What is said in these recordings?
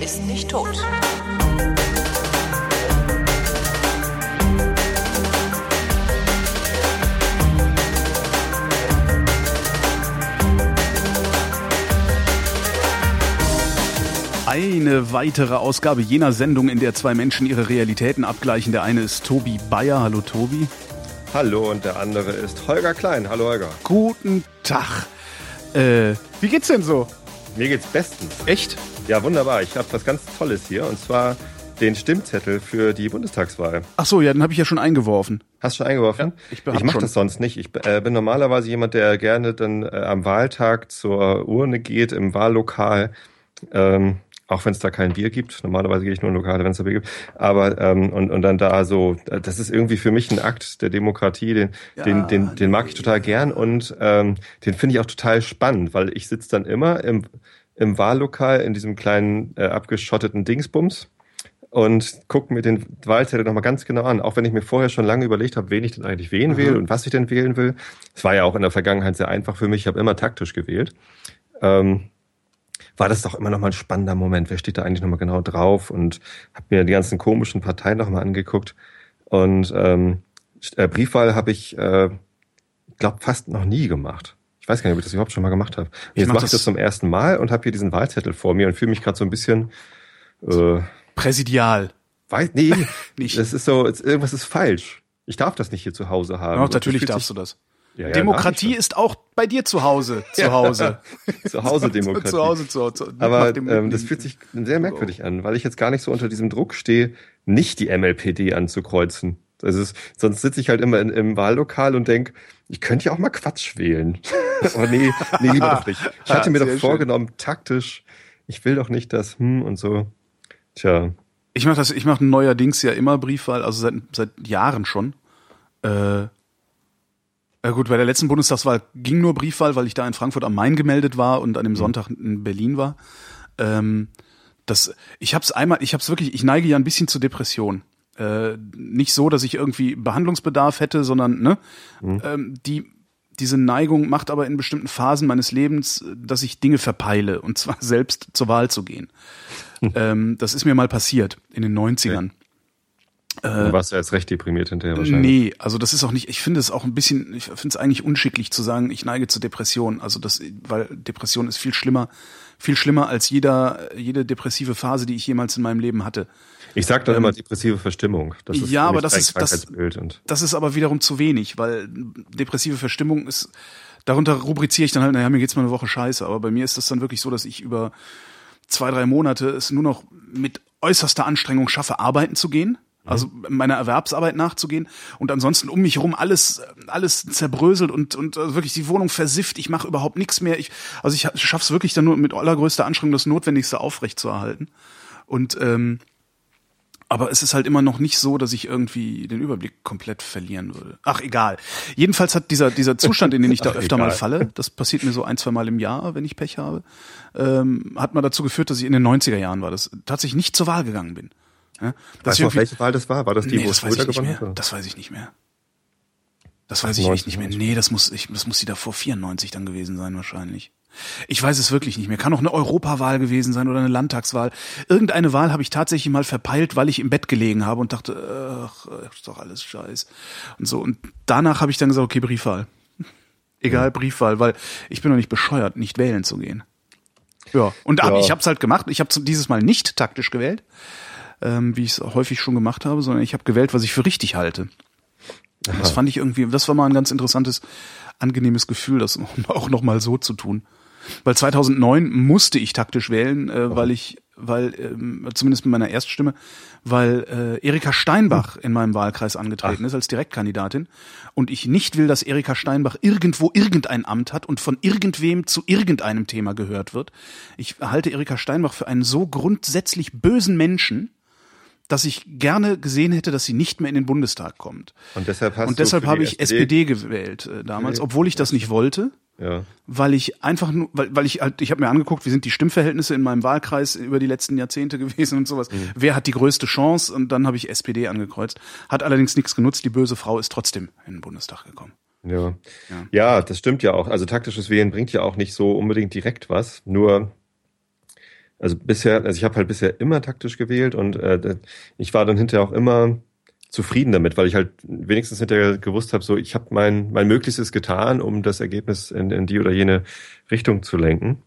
ist nicht tot. Eine weitere Ausgabe jener Sendung, in der zwei Menschen ihre Realitäten abgleichen. Der eine ist Tobi Bayer. Hallo Tobi. Hallo und der andere ist Holger Klein. Hallo Holger. Guten Tag. Äh, wie geht's denn so? Mir geht's bestens. Echt? Ja, wunderbar. Ich habe was ganz Tolles hier und zwar den Stimmzettel für die Bundestagswahl. Ach so, ja, den habe ich ja schon eingeworfen. Hast du schon eingeworfen? Ja, ich ich mache das sonst nicht. Ich äh, bin normalerweise jemand, der gerne dann äh, am Wahltag zur Urne geht, im Wahllokal. Ähm, auch wenn es da kein Bier gibt. Normalerweise gehe ich nur in Lokale, wenn es da Bier gibt. Aber ähm, und, und dann da so, das ist irgendwie für mich ein Akt der Demokratie, den, ja, den, den, den mag ich total gern und ähm, den finde ich auch total spannend, weil ich sitze dann immer im, im Wahllokal in diesem kleinen äh, abgeschotteten Dingsbums und gucke mir den Wahlzettel nochmal ganz genau an, auch wenn ich mir vorher schon lange überlegt habe, wen ich denn eigentlich wählen mhm. will und was ich denn wählen will. Es war ja auch in der Vergangenheit sehr einfach für mich, ich habe immer taktisch gewählt. Ähm, war das doch immer noch mal ein spannender Moment. Wer steht da eigentlich noch mal genau drauf? Und habe mir die ganzen komischen Parteien noch mal angeguckt. Und ähm, äh, Briefwahl habe ich, äh, glaube fast noch nie gemacht. Ich weiß gar nicht, ob ich das überhaupt schon mal gemacht habe. Jetzt mache ich das zum ersten Mal und habe hier diesen Wahlzettel vor mir und fühle mich gerade so ein bisschen äh, präsidial. Weiß, nee, nicht. Das ist so, irgendwas ist falsch. Ich darf das nicht hier zu Hause haben. Doch, natürlich darfst du das. Ja, ja, Demokratie ist auch bei dir zu Hause. Zu Hause. zu Hause Demokratie. zu Hause, zu Hause. Aber ähm, das fühlt sich sehr merkwürdig an, weil ich jetzt gar nicht so unter diesem Druck stehe, nicht die MLPD anzukreuzen. Also es, sonst sitze ich halt immer in, im Wahllokal und denk, ich könnte ja auch mal Quatsch wählen. Aber nee, nee, lieber doch nicht. Ich hatte mir doch vorgenommen, schön. taktisch, ich will doch nicht das, hm und so. Tja. Ich mache das, ich mache neuerdings ja immer Briefwahl, also seit, seit Jahren schon. Äh, ja gut, bei der letzten Bundestagswahl ging nur Briefwahl, weil ich da in Frankfurt am Main gemeldet war und an dem mhm. Sonntag in Berlin war. Ähm, das, ich habe es einmal, ich habe es wirklich, ich neige ja ein bisschen zur Depression. Äh, nicht so, dass ich irgendwie Behandlungsbedarf hätte, sondern ne, mhm. ähm, die diese Neigung macht aber in bestimmten Phasen meines Lebens, dass ich Dinge verpeile und zwar selbst zur Wahl zu gehen. Mhm. Ähm, das ist mir mal passiert in den 90ern. Okay. Äh, du warst ja jetzt recht deprimiert hinterher wahrscheinlich. Nee, also das ist auch nicht, ich finde es auch ein bisschen, ich finde es eigentlich unschicklich zu sagen, ich neige zur Depression. Also das, weil Depression ist viel schlimmer, viel schlimmer als jeder, jede depressive Phase, die ich jemals in meinem Leben hatte. Ich sag dann ähm, immer depressive Verstimmung. Das ist ja, aber das ist, das, das ist aber wiederum zu wenig, weil depressive Verstimmung ist, darunter rubriziere ich dann halt, naja, mir geht's mal eine Woche scheiße, aber bei mir ist das dann wirklich so, dass ich über zwei, drei Monate es nur noch mit äußerster Anstrengung schaffe, arbeiten zu gehen also meiner Erwerbsarbeit nachzugehen und ansonsten um mich herum alles alles zerbröselt und und äh, wirklich die Wohnung versifft. Ich mache überhaupt nichts mehr. Ich also ich schaff's wirklich dann nur mit allergrößter Anstrengung das Notwendigste aufrecht zu erhalten. Und ähm, aber es ist halt immer noch nicht so, dass ich irgendwie den Überblick komplett verlieren würde. Ach, egal. Jedenfalls hat dieser, dieser Zustand, in den ich da Ach, öfter egal. mal falle, das passiert mir so ein, zwei Mal im Jahr, wenn ich Pech habe, ähm, hat mal dazu geführt, dass ich in den 90er Jahren war, das tatsächlich nicht zur Wahl gegangen bin. Ja? Weißt du, welche Wahl das war? War das die, nee, wo Schröder gewonnen hat? Das weiß ich nicht mehr. Das weiß ich echt nicht mehr. Nee, das muss, ich, das muss die davor 94 dann gewesen sein wahrscheinlich. Ich weiß es wirklich nicht mehr. Kann auch eine Europawahl gewesen sein oder eine Landtagswahl. Irgendeine Wahl habe ich tatsächlich mal verpeilt, weil ich im Bett gelegen habe und dachte, ach, ist doch alles scheiß. Und so. Und danach habe ich dann gesagt, okay, Briefwahl. Egal, Briefwahl, weil ich bin doch nicht bescheuert, nicht wählen zu gehen. Ja. Und ja. ich habe es halt gemacht. Ich habe dieses Mal nicht taktisch gewählt ähm, wie ich es häufig schon gemacht habe, sondern ich habe gewählt, was ich für richtig halte. Aha. Das fand ich irgendwie, das war mal ein ganz interessantes, angenehmes Gefühl, das auch noch mal so zu tun. Weil 2009 musste ich taktisch wählen, äh, weil ich, weil ähm, zumindest mit meiner Erststimme, weil äh, Erika Steinbach in meinem Wahlkreis angetreten Ach. ist als Direktkandidatin und ich nicht will, dass Erika Steinbach irgendwo irgendein Amt hat und von irgendwem zu irgendeinem Thema gehört wird. Ich halte Erika Steinbach für einen so grundsätzlich bösen Menschen, dass ich gerne gesehen hätte, dass sie nicht mehr in den Bundestag kommt. Und deshalb, hast und deshalb habe ich SPD, SPD gewählt äh, damals, obwohl ich das nicht wollte. Ja. Weil ich einfach nur, weil, weil ich halt, ich habe mir angeguckt, wie sind die Stimmverhältnisse in meinem Wahlkreis über die letzten Jahrzehnte gewesen und sowas. Mhm. Wer hat die größte Chance? Und dann habe ich SPD angekreuzt. Hat allerdings nichts genutzt. Die böse Frau ist trotzdem in den Bundestag gekommen. Ja. ja. Ja, das stimmt ja auch. Also taktisches Wählen bringt ja auch nicht so unbedingt direkt was. Nur Also bisher, also ich habe halt bisher immer taktisch gewählt und äh, ich war dann hinterher auch immer zufrieden damit, weil ich halt wenigstens hinterher gewusst habe, so ich habe mein mein Möglichstes getan, um das Ergebnis in, in die oder jene Richtung zu lenken.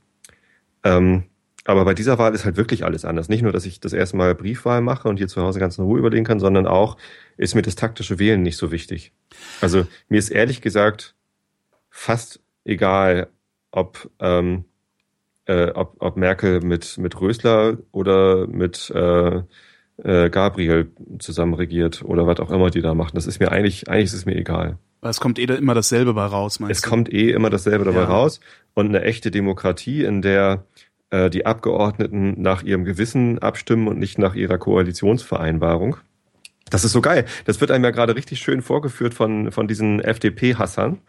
Ähm, aber bei dieser Wahl ist halt wirklich alles anders. Nicht nur, dass ich das erste Mal Briefwahl mache und hier zu Hause ganz in Ruhe überlegen kann, sondern auch ist mir das taktische Wählen nicht so wichtig. Also mir ist ehrlich gesagt fast egal, ob ähm, äh, ob, ob Merkel mit mit Rösler oder mit äh, äh, Gabriel zusammen regiert oder was auch immer die da machen. Das ist mir eigentlich, eigentlich ist es mir egal. Es kommt eh immer dasselbe bei raus, meinst es du? Es kommt eh immer dasselbe dabei ja. raus. Und eine echte Demokratie, in der äh, die Abgeordneten nach ihrem Gewissen abstimmen und nicht nach ihrer Koalitionsvereinbarung. Das ist so geil. Das wird einem ja gerade richtig schön vorgeführt von, von diesen FDP-Hassern,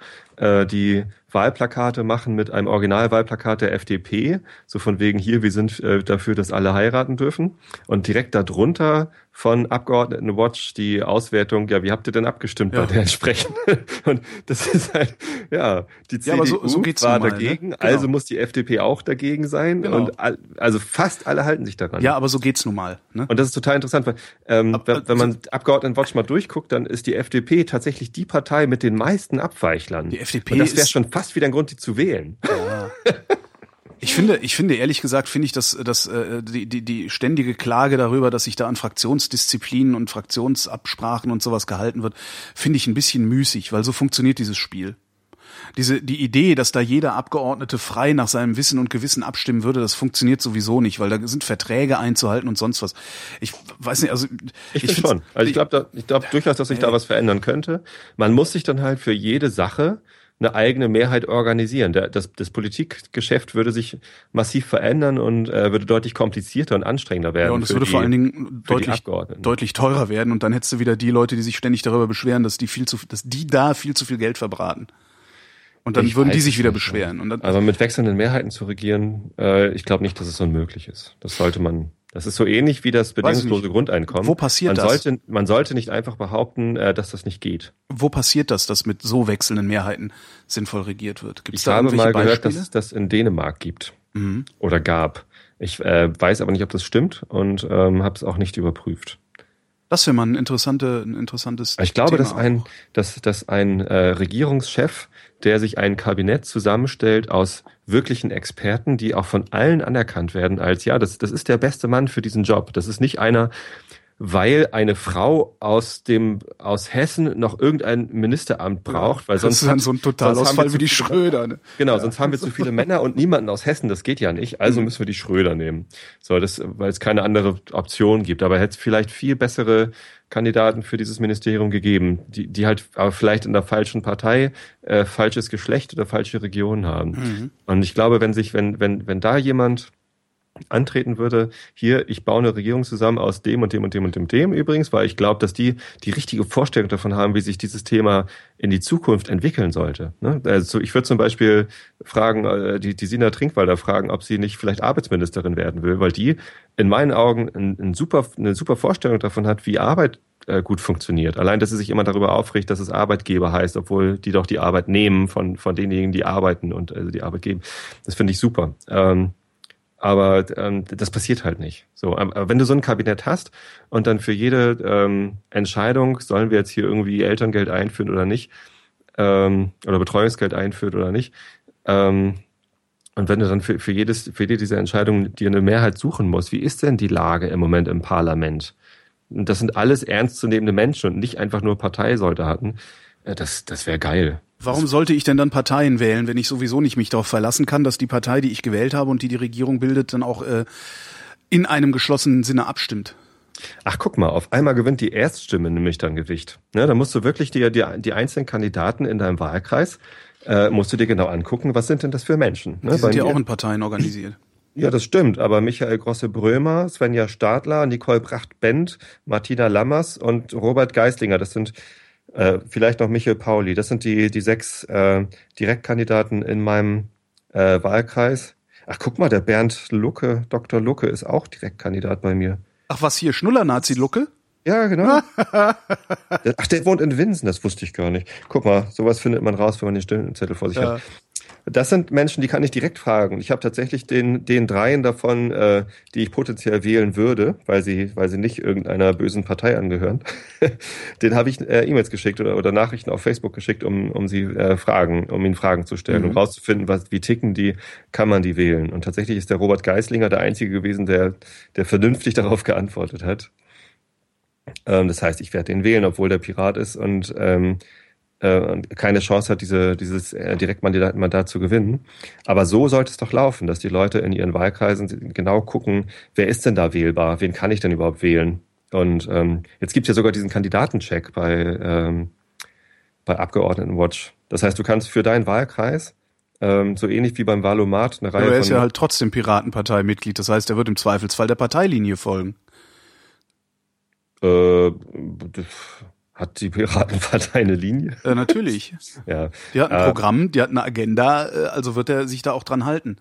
äh, die Wahlplakate machen mit einem Originalwahlplakat der FDP, so von wegen hier, wir sind äh, dafür, dass alle heiraten dürfen. Und direkt darunter von Abgeordneten Watch die Auswertung, ja, wie habt ihr denn abgestimmt ja. bei der entsprechenden? Und das ist halt, ja, die CDU ja, so, so war mal, ne? dagegen, ne? genau. also muss die FDP auch dagegen sein. Genau. Und all, also fast alle halten sich daran. Ja, aber so geht's nun mal. Ne? Und das ist total interessant, weil ähm, Ab, wenn, wenn man Abgeordneten Watch mal durchguckt, dann ist die FDP tatsächlich die Partei mit den meisten Abweichlern. Die FDP Und das wäre schon fast wieder ein Grund, die zu wählen. Ja. Ich finde, ich finde ehrlich gesagt, finde ich, dass, dass äh, die, die, die ständige Klage darüber, dass sich da an Fraktionsdisziplinen und Fraktionsabsprachen und sowas gehalten wird, finde ich ein bisschen müßig, weil so funktioniert dieses Spiel. Diese, die Idee, dass da jeder Abgeordnete frei nach seinem Wissen und Gewissen abstimmen würde, das funktioniert sowieso nicht, weil da sind Verträge einzuhalten und sonst was. Ich weiß nicht, also ich, ich schon. Also ich glaube, ich glaube durchaus, dass sich da was verändern könnte. Man muss sich dann halt für jede Sache eine eigene Mehrheit organisieren. Das, das Politikgeschäft würde sich massiv verändern und äh, würde deutlich komplizierter und anstrengender werden. Ja, und es würde die, vor allen Dingen deutlich, deutlich teurer werden und dann hättest du wieder die Leute, die sich ständig darüber beschweren, dass die viel zu, dass die da viel zu viel Geld verbraten. Und dann ich würden die sich wieder beschweren. Und dann, Aber mit wechselnden Mehrheiten zu regieren, äh, ich glaube nicht, dass es unmöglich ist. Das sollte man das ist so ähnlich wie das bedingungslose Grundeinkommen. Wo passiert man das? Sollte, man sollte nicht einfach behaupten, äh, dass das nicht geht. Wo passiert das, dass mit so wechselnden Mehrheiten sinnvoll regiert wird? Gibt's ich da habe mal gehört, dass es das in Dänemark gibt mhm. oder gab. Ich äh, weiß aber nicht, ob das stimmt und ähm, habe es auch nicht überprüft. Das wäre mal ein, interessante, ein interessantes Ich glaube, Thema dass ein, dass, dass ein äh, Regierungschef, der sich ein Kabinett zusammenstellt aus wirklichen Experten, die auch von allen anerkannt werden als, ja, das, das ist der beste Mann für diesen Job. Das ist nicht einer, weil eine Frau aus dem aus Hessen noch irgendein Ministeramt braucht, weil sonst das ist dann so ein Totalausfall wie die Schröder. Ne? Genau, ja. sonst haben wir zu viele Männer und niemanden aus Hessen. Das geht ja nicht. Also mhm. müssen wir die Schröder nehmen. So, das, weil es keine andere Option gibt. Aber hätte es vielleicht viel bessere Kandidaten für dieses Ministerium gegeben, die, die halt aber vielleicht in der falschen Partei äh, falsches Geschlecht oder falsche Region haben. Mhm. Und ich glaube, wenn sich, wenn, wenn, wenn da jemand antreten würde, hier, ich baue eine Regierung zusammen aus dem und dem und dem und dem, dem übrigens, weil ich glaube, dass die die richtige Vorstellung davon haben, wie sich dieses Thema in die Zukunft entwickeln sollte. Ne? Also ich würde zum Beispiel fragen, äh, die, die Sina Trinkwalder fragen, ob sie nicht vielleicht Arbeitsministerin werden will, weil die in meinen Augen ein, ein super, eine super Vorstellung davon hat, wie Arbeit äh, gut funktioniert. Allein, dass sie sich immer darüber aufregt, dass es Arbeitgeber heißt, obwohl die doch die Arbeit nehmen von, von denjenigen, die arbeiten und also die Arbeit geben. Das finde ich super. Ähm, aber ähm, das passiert halt nicht. So, aber wenn du so ein Kabinett hast und dann für jede ähm, Entscheidung, sollen wir jetzt hier irgendwie Elterngeld einführen oder nicht, ähm, oder Betreuungsgeld einführen oder nicht, ähm, und wenn du dann für, für, jedes, für jede dieser Entscheidungen dir eine Mehrheit suchen musst, wie ist denn die Lage im Moment im Parlament? Das sind alles ernstzunehmende Menschen und nicht einfach nur Parteisoldaten. Äh, das, das wäre geil. Warum sollte ich denn dann Parteien wählen, wenn ich sowieso nicht mich darauf verlassen kann, dass die Partei, die ich gewählt habe und die die Regierung bildet, dann auch äh, in einem geschlossenen Sinne abstimmt? Ach, guck mal, auf einmal gewinnt die Erststimme nämlich dann Gewicht. Ne, da musst du wirklich die, die, die einzelnen Kandidaten in deinem Wahlkreis, äh, musst du dir genau angucken, was sind denn das für Menschen? Ne? Die sind ja auch in Parteien organisiert. Ja, das stimmt, aber Michael Grosse-Brömer, Svenja Stadler, Nicole Bracht-Bent, Martina Lammers und Robert Geislinger, das sind äh, vielleicht noch Michael Pauli. Das sind die, die sechs äh, Direktkandidaten in meinem äh, Wahlkreis. Ach, guck mal, der Bernd Lucke, Dr. Lucke ist auch Direktkandidat bei mir. Ach, was hier, Schnuller-Nazi Lucke? Ja, genau. Ach, der wohnt in Winsen, das wusste ich gar nicht. Guck mal, sowas findet man raus, wenn man den Stimmenzettel vor sich ja. hat. Das sind Menschen, die kann ich direkt fragen. Ich habe tatsächlich den, den dreien davon, äh, die ich potenziell wählen würde, weil sie, weil sie nicht irgendeiner bösen Partei angehören, den habe ich äh, E-Mails geschickt oder, oder Nachrichten auf Facebook geschickt, um, um sie äh, Fragen, um ihnen Fragen zu stellen, mhm. um rauszufinden, was, wie ticken die, kann man die wählen. Und tatsächlich ist der Robert Geislinger der Einzige gewesen, der, der vernünftig darauf geantwortet hat. Ähm, das heißt, ich werde den wählen, obwohl der Pirat ist und ähm, äh, keine Chance hat, diese, dieses äh, Direktmandat zu gewinnen. Aber so sollte es doch laufen, dass die Leute in ihren Wahlkreisen genau gucken, wer ist denn da wählbar, wen kann ich denn überhaupt wählen. Und ähm, jetzt gibt es ja sogar diesen Kandidatencheck bei, ähm, bei Abgeordnetenwatch. Das heißt, du kannst für deinen Wahlkreis ähm, so ähnlich wie beim Valomat eine Reihe. Aber er ist ja halt trotzdem Piratenparteimitglied. Das heißt, er wird im Zweifelsfall der Parteilinie folgen. Äh, hat die Piratenpartei eine Linie? Äh, natürlich. ja. Die hat ein äh, Programm, die hat eine Agenda, äh, also wird er sich da auch dran halten.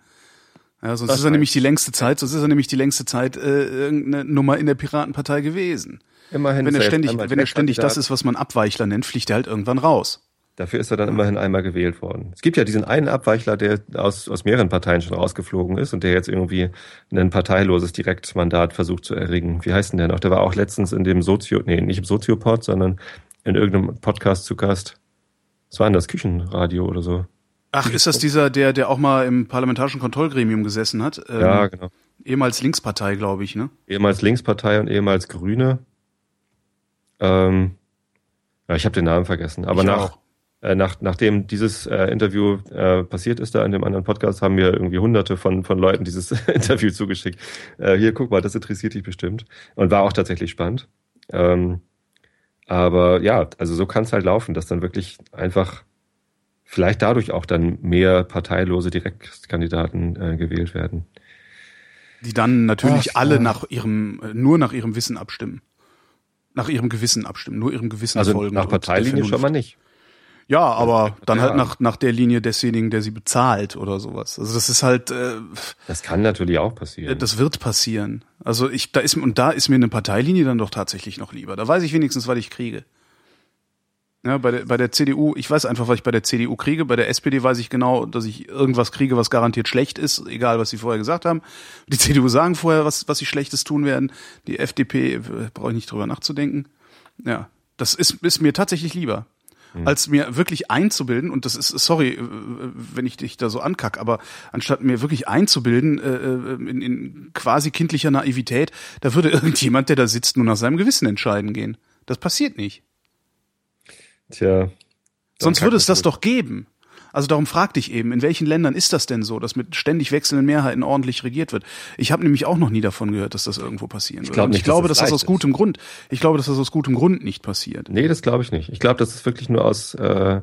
Ja, sonst ist er nämlich die längste Zeit, sonst ist er nämlich die längste Zeit äh, irgendeine Nummer in der Piratenpartei gewesen. Immerhin. Wenn er ständig, wenn er ständig das ist, was man Abweichler nennt, fliegt er halt irgendwann raus. Dafür ist er dann immerhin einmal gewählt worden. Es gibt ja diesen einen Abweichler, der aus, aus mehreren Parteien schon rausgeflogen ist und der jetzt irgendwie ein parteiloses Direktmandat versucht zu erringen. Wie heißt denn der noch? Der war auch letztens in dem Sozio, nee, nicht im Soziopod, sondern in irgendeinem Podcast zu Gast. Was war denn das? Küchenradio oder so? Ach, ist das dieser, der, der auch mal im parlamentarischen Kontrollgremium gesessen hat? Ähm, ja, genau. Ehemals Linkspartei, glaube ich, ne? Ehemals Linkspartei und ehemals Grüne. Ähm, ja, ich habe den Namen vergessen. Aber ich nach, auch. Äh, nach, nachdem dieses äh, Interview äh, passiert ist da in dem anderen Podcast, haben mir irgendwie hunderte von, von Leuten dieses Interview zugeschickt. Äh, hier, guck mal, das interessiert dich bestimmt. Und war auch tatsächlich spannend. Ähm, aber ja, also so kann es halt laufen, dass dann wirklich einfach vielleicht dadurch auch dann mehr parteilose Direktkandidaten äh, gewählt werden. Die dann natürlich Ach, alle ja. nach ihrem, äh, nur nach ihrem Wissen abstimmen. Nach ihrem Gewissen abstimmen, nur ihrem Gewissen also folgen. Nach Parteilinie schon mal nicht. Ja, aber dann halt nach, nach der Linie desjenigen, der sie bezahlt oder sowas. Also das ist halt. Äh, das kann natürlich auch passieren. Das wird passieren. Also ich, da ist und da ist mir eine Parteilinie dann doch tatsächlich noch lieber. Da weiß ich wenigstens, was ich kriege. Ja, bei der, bei der CDU, ich weiß einfach, was ich bei der CDU kriege. Bei der SPD weiß ich genau, dass ich irgendwas kriege, was garantiert schlecht ist, egal was sie vorher gesagt haben. Die CDU sagen vorher, was, was sie Schlechtes tun werden. Die FDP äh, brauche ich nicht drüber nachzudenken. Ja, das ist, ist mir tatsächlich lieber mhm. als mir wirklich einzubilden, und das ist, sorry, äh, wenn ich dich da so ankack, aber anstatt mir wirklich einzubilden, äh, äh, in, in quasi kindlicher Naivität, da würde irgendjemand, der da sitzt, nur nach seinem Gewissen entscheiden gehen. Das passiert nicht. Tja. Sonst würde es das doch geben. Also darum fragte ich eben, in welchen Ländern ist das denn so, dass mit ständig wechselnden Mehrheiten ordentlich regiert wird? Ich habe nämlich auch noch nie davon gehört, dass das irgendwo passieren ich glaub Nicht, ich glaube, dass, das, dass das aus gutem Grund, ich glaube, dass das aus gutem Grund nicht passiert. Nee, das glaube ich nicht. Ich glaube, das ist wirklich nur aus, äh,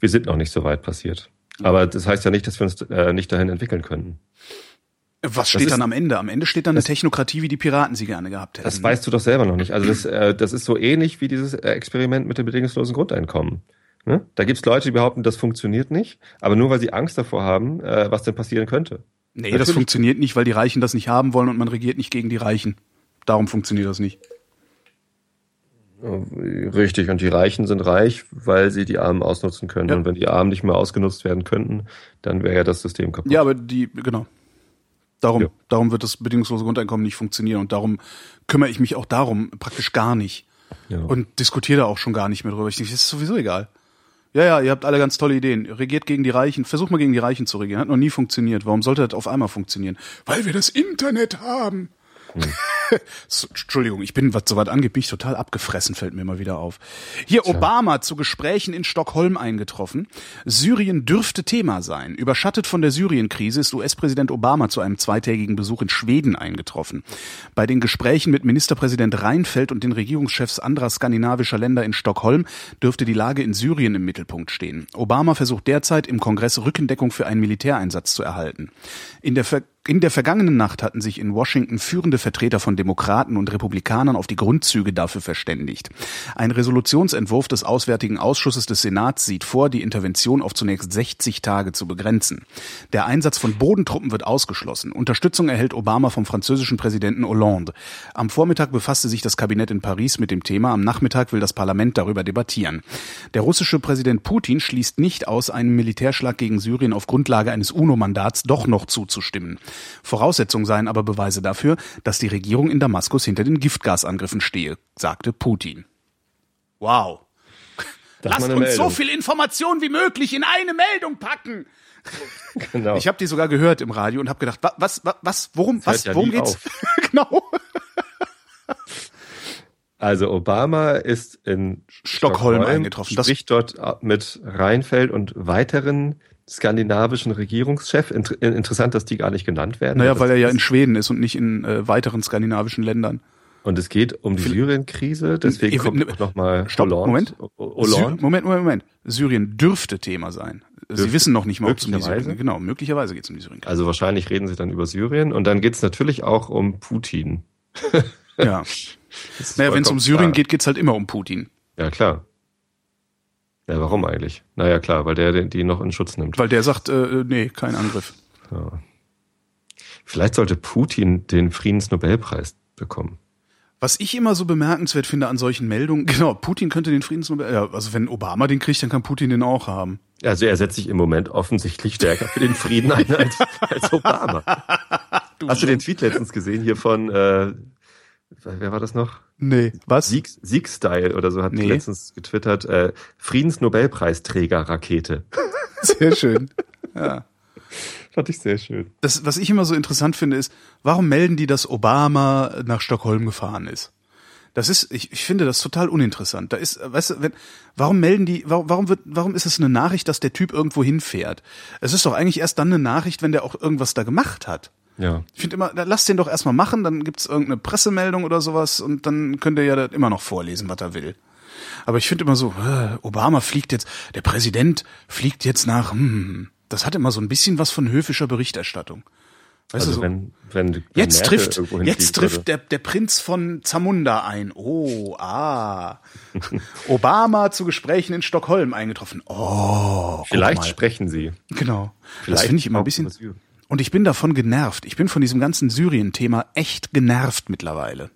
wir sind noch nicht so weit passiert. Aber das heißt ja nicht, dass wir uns äh, nicht dahin entwickeln können. Was steht dann am Ende? Am Ende steht dann eine Technokratie, wie die Piraten sie gerne gehabt hätten. Das weißt du doch selber noch nicht. Also das, äh, das ist so ähnlich wie dieses Experiment mit dem bedingungslosen Grundeinkommen. Ne? Da gibt es Leute, die behaupten, das funktioniert nicht, aber nur weil sie Angst davor haben, äh, was denn passieren könnte. Nee, Natürlich. das funktioniert nicht, weil die Reichen das nicht haben wollen und man regiert nicht gegen die Reichen. Darum funktioniert das nicht. Richtig, und die Reichen sind reich, weil sie die Armen ausnutzen können. Ja. Und wenn die Armen nicht mehr ausgenutzt werden könnten, dann wäre ja das System kaputt. Ja, aber die, genau. Darum, ja. darum wird das bedingungslose Grundeinkommen nicht funktionieren. Und darum kümmere ich mich auch darum praktisch gar nicht. Ja. Und diskutiere da auch schon gar nicht mehr drüber. Ich denke, das ist sowieso egal. Ja, ja, ihr habt alle ganz tolle Ideen. Regiert gegen die Reichen. Versucht mal gegen die Reichen zu regieren. Hat noch nie funktioniert. Warum sollte das auf einmal funktionieren? Weil wir das Internet haben. Hm. Entschuldigung, ich bin, was soweit angeht, ich total abgefressen, fällt mir mal wieder auf. Hier, Tja. Obama zu Gesprächen in Stockholm eingetroffen. Syrien dürfte Thema sein. Überschattet von der Syrien-Krise ist US-Präsident Obama zu einem zweitägigen Besuch in Schweden eingetroffen. Bei den Gesprächen mit Ministerpräsident Reinfeldt und den Regierungschefs anderer skandinavischer Länder in Stockholm dürfte die Lage in Syrien im Mittelpunkt stehen. Obama versucht derzeit im Kongress Rückendeckung für einen Militäreinsatz zu erhalten. In der Ver In der vergangenen Nacht hatten sich in Washington führende Vertreter von Demokraten und Republikanern auf die Grundzüge dafür verständigt. Ein Resolutionsentwurf des Auswärtigen Ausschusses des Senats sieht vor, die Intervention auf zunächst 60 Tage zu begrenzen. Der Einsatz von Bodentruppen wird ausgeschlossen. Unterstützung erhält Obama vom französischen Präsidenten Hollande. Am Vormittag befasste sich das Kabinett in Paris mit dem Thema. Am Nachmittag will das Parlament darüber debattieren. Der russische Präsident Putin schließt nicht aus, einem Militärschlag gegen Syrien auf Grundlage eines UNO-Mandats doch noch zuzustimmen. Voraussetzung seien aber Beweise dafür, dass die Regierung in Damaskus hinter den Giftgasangriffen stehe, sagte Putin. Wow. Lasst uns Meldung. so viel Information wie möglich in eine Meldung packen. Genau. Ich habe die sogar gehört im Radio und habe gedacht, was, was, was, worum, was, ja worum geht's? genau. Also Obama ist in Stockholm, Stockholm eingetroffen. Spricht dort mit Reinfeld und weiteren skandinavischen Regierungschef. Inter interessant, dass die gar nicht genannt werden. Naja, weil er ja in Schweden ist und nicht in äh, weiteren skandinavischen Ländern. Und es geht um die Syrien-Krise, deswegen ich, kommt ne, nochmal Hollande. Moment. Hollande. Moment, Moment, Moment. Syrien dürfte Thema sein. Dürfte. Sie wissen noch nicht mal, ob es um die Syrien Genau, möglicherweise geht es um die Syrien. -Krise. Also wahrscheinlich reden sie dann über Syrien und dann geht es natürlich auch um Putin. ja. Naja, wenn es um Syrien klar. geht, geht's halt immer um Putin. Ja, klar. Ja, warum eigentlich? Naja, klar, weil der die noch in Schutz nimmt. Weil der sagt, äh, nee, kein Angriff. Ja. Vielleicht sollte Putin den Friedensnobelpreis bekommen. Was ich immer so bemerkenswert finde an solchen Meldungen, genau, Putin könnte den Friedensnobel, ja, also wenn Obama den kriegt, dann kann Putin den auch haben. Also er setzt sich im Moment offensichtlich stärker für den Frieden ein als, als Obama. du Hast du den Tweet letztens gesehen hier von, äh, wer war das noch? Nee, was? Sieg, Sieg-Style oder so hat nee. letztens getwittert, äh, Friedensnobelpreisträger-Rakete. Sehr schön. Ja. Fand ich sehr schön. Das, was ich immer so interessant finde, ist, warum melden die, dass Obama nach Stockholm gefahren ist? Das ist, ich, ich finde das total uninteressant. Da ist, weißt du, wenn, warum melden die, warum, warum wird, warum ist es eine Nachricht, dass der Typ irgendwo hinfährt? Es ist doch eigentlich erst dann eine Nachricht, wenn der auch irgendwas da gemacht hat. Ja. Ich finde immer, lass den doch erstmal machen, dann gibt's irgendeine Pressemeldung oder sowas und dann könnt ihr ja immer noch vorlesen, was er will. Aber ich finde immer so, äh, Obama fliegt jetzt, der Präsident fliegt jetzt nach, hm, das hat immer so ein bisschen was von höfischer Berichterstattung. Weißt also du so, wenn, wenn, wenn jetzt trifft, jetzt trifft der, der Prinz von Zamunda ein. Oh, ah. Obama zu Gesprächen in Stockholm eingetroffen. Oh. Vielleicht sprechen sie. Genau. Vielleicht das finde ich immer ein bisschen. Und ich bin davon genervt. Ich bin von diesem ganzen Syrien-Thema echt genervt mittlerweile.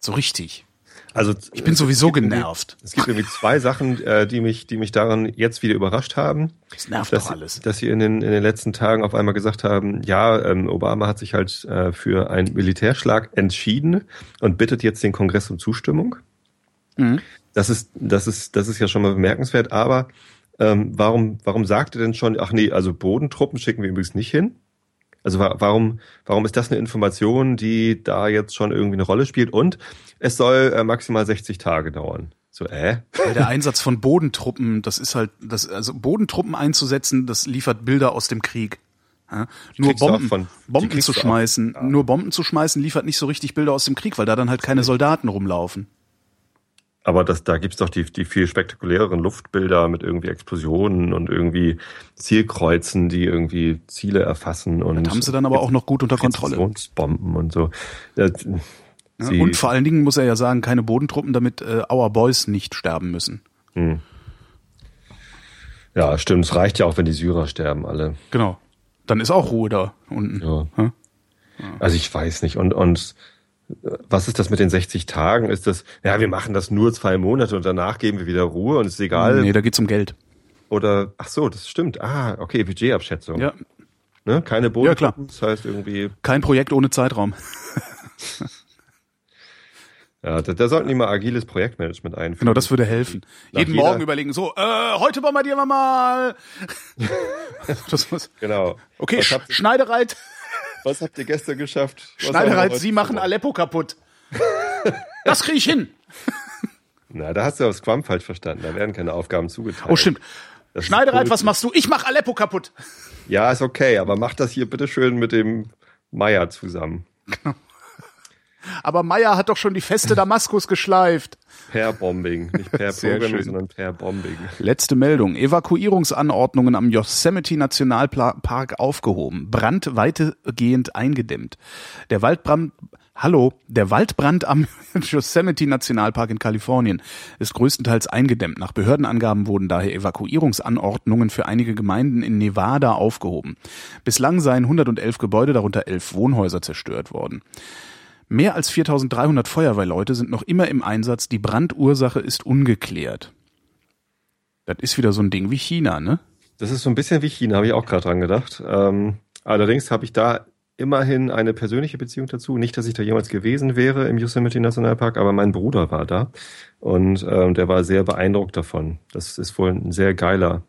So richtig. Also ich bin sowieso genervt. Es gibt irgendwie zwei Sachen, äh, die mich, die mich daran jetzt wieder überrascht haben. Das nervt dass, doch alles. Dass sie in den, in den letzten Tagen auf einmal gesagt haben, ja, ähm, Obama hat sich halt äh, für einen Militärschlag entschieden und bittet jetzt den Kongress um Zustimmung. Mhm. Das ist, das ist, das ist ja schon mal bemerkenswert. Aber ähm, warum, warum sagt er denn schon, ach nee, also Bodentruppen schicken wir übrigens nicht hin? Also warum, warum ist das eine Information, die da jetzt schon irgendwie eine Rolle spielt? Und es soll äh, maximal 60 Tage dauern. So, äh? Weil der Einsatz von Bodentruppen, das ist halt, das, also Bodentruppen einzusetzen, das liefert Bilder aus dem Krieg. Ja? Nur Bomben, von, Bomben zu schmeißen, ja. nur Bomben zu schmeißen liefert nicht so richtig Bilder aus dem Krieg, weil da dann halt keine Soldaten rumlaufen. Aber das, da gibt's doch die, die viel spektakuläreren Luftbilder mit irgendwie Explosionen und irgendwie Zielkreuzen, die irgendwie Ziele erfassen und. Das haben sie dann aber auch noch gut unter Kontrolle. Bomben und so. Ja, und vor allen Dingen muss er ja sagen, keine Bodentruppen, damit äh, Our Boys nicht sterben müssen. Hm. Ja, stimmt. Es reicht ja auch, wenn die Syrer sterben, alle. Genau. Dann ist auch Ruhe da unten. Ja. Hm? Also ich weiß nicht. Und, und was ist das mit den 60 Tagen? Ist das, ja, wir machen das nur zwei Monate und danach geben wir wieder Ruhe und ist egal. Nee, da geht's um Geld. Oder, ach so, das stimmt. Ah, okay, Budgetabschätzung. Ja. Ne? Keine Boden. Ja, klar. Das heißt irgendwie. Kein Projekt ohne Zeitraum. ja, da, da sollten die mal agiles Projektmanagement einführen. Genau, das würde helfen. Nach Jeden Morgen überlegen, so, äh, heute bombardieren wir mal. das muss, genau. Okay, Sch Schneidereit. Was habt ihr gestern geschafft? Schneidereit, Sie machen Aleppo kaputt. das kriege ich hin. Na, da hast du das Quam falsch verstanden. Da werden keine Aufgaben zugeteilt. Oh, stimmt. Das Schneidereit, was machst du? Ich mach Aleppo kaputt. Ja, ist okay, aber mach das hier bitte schön mit dem Meier zusammen. Aber Meyer hat doch schon die Feste Damaskus geschleift. Per Bombing. Nicht per Programming, sondern per Bombing. Letzte Meldung. Evakuierungsanordnungen am Yosemite Nationalpark aufgehoben. Brand weitgehend eingedämmt. Der Waldbrand, Hallo, der Waldbrand am Yosemite Nationalpark in Kalifornien ist größtenteils eingedämmt. Nach Behördenangaben wurden daher Evakuierungsanordnungen für einige Gemeinden in Nevada aufgehoben. Bislang seien 111 Gebäude, darunter elf Wohnhäuser, zerstört worden. Mehr als 4300 Feuerwehrleute sind noch immer im Einsatz. Die Brandursache ist ungeklärt. Das ist wieder so ein Ding wie China, ne? Das ist so ein bisschen wie China, habe ich auch gerade dran gedacht. Ähm, allerdings habe ich da immerhin eine persönliche Beziehung dazu. Nicht, dass ich da jemals gewesen wäre im Yosemite Nationalpark, aber mein Bruder war da und ähm, der war sehr beeindruckt davon. Das ist wohl ein sehr geiler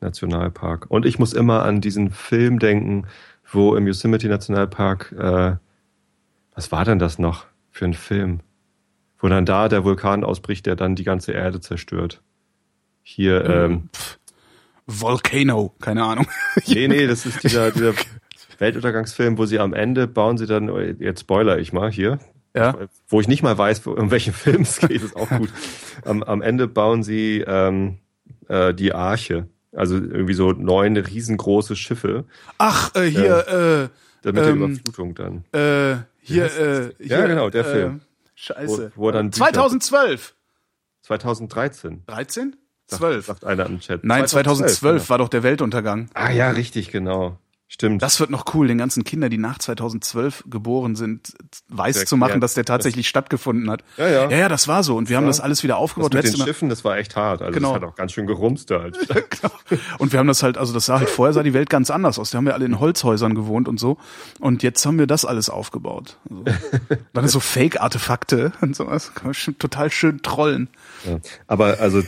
Nationalpark. Und ich muss immer an diesen Film denken, wo im Yosemite Nationalpark, äh, was war denn das noch für ein Film? Wo dann da der Vulkan ausbricht, der dann die ganze Erde zerstört. Hier, ähm, Volcano, keine Ahnung. nee, nee, das ist dieser, dieser Weltuntergangsfilm, wo sie am Ende bauen sie dann, jetzt spoiler ich mal hier, ja. wo ich nicht mal weiß, um welchen Film es geht, ist auch gut. am, am Ende bauen sie ähm, äh, die Arche. Also irgendwie so neun riesengroße Schiffe. Ach, äh, hier, äh, äh damit ähm, der Überflutung dann. Äh, hier, äh, hier, ja, genau, der äh, Film. Scheiße. Wo, wo dann 2012. 2013. 13? 12. Sagt, sagt einer im Chat. Nein, 2012, 2012 war doch der Weltuntergang. Ah ja, richtig, genau. Stimmt. Das wird noch cool, den ganzen Kindern, die nach 2012 geboren sind, weiß zu machen, dass der tatsächlich das stattgefunden hat. Ja, ja. Ja, ja, das war so. Und wir haben das alles wieder aufgebaut. Das mit den Schiffen, das war echt hart. Also genau. das hat auch ganz schön gerumst da. genau. Und wir haben das halt, also das sah halt vorher sah die Welt ganz anders aus. Da haben wir alle in Holzhäusern gewohnt und so. Und jetzt haben wir das alles aufgebaut. Also, dann ist so Fake-Artefakte und sowas. Kann man total schön trollen. Ja. Aber also,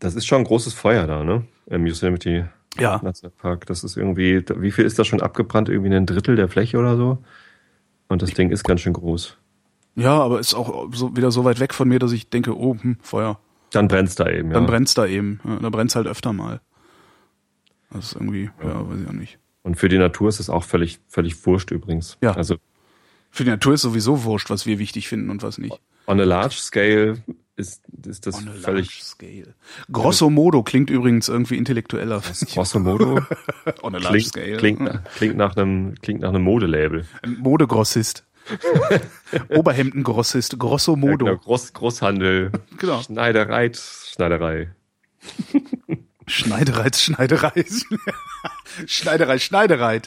das ist schon ein großes Feuer da, ne? Im Yosemite ja. Nationalpark. Das ist irgendwie, wie viel ist das schon abgebrannt? Irgendwie ein Drittel der Fläche oder so? Und das Ding ist ganz schön groß. Ja, aber ist auch so, wieder so weit weg von mir, dass ich denke, oh, hm, Feuer. Dann brennt's da eben, ja. Dann brennt's da eben. Ja, da brennt's halt öfter mal. Das ist irgendwie, ja. ja, weiß ich auch nicht. Und für die Natur ist es auch völlig, völlig wurscht übrigens. Ja. Also. Für die Natur ist sowieso wurscht, was wir wichtig finden und was nicht. On a large scale ist, ist das On a völlig. Scale. Grosso modo klingt übrigens irgendwie intellektueller. Grosso modo? On a large klingt, scale. Klingt, klingt nach einem, klingt nach einem Modelabel. Modegrossist. Oberhemdengrossist, grosso modo. Ja, genau, Groß, Großhandel. Genau. Schneiderei, Schneiderei. Schneiderei, Schneiderei. Schneiderei, Schneiderei.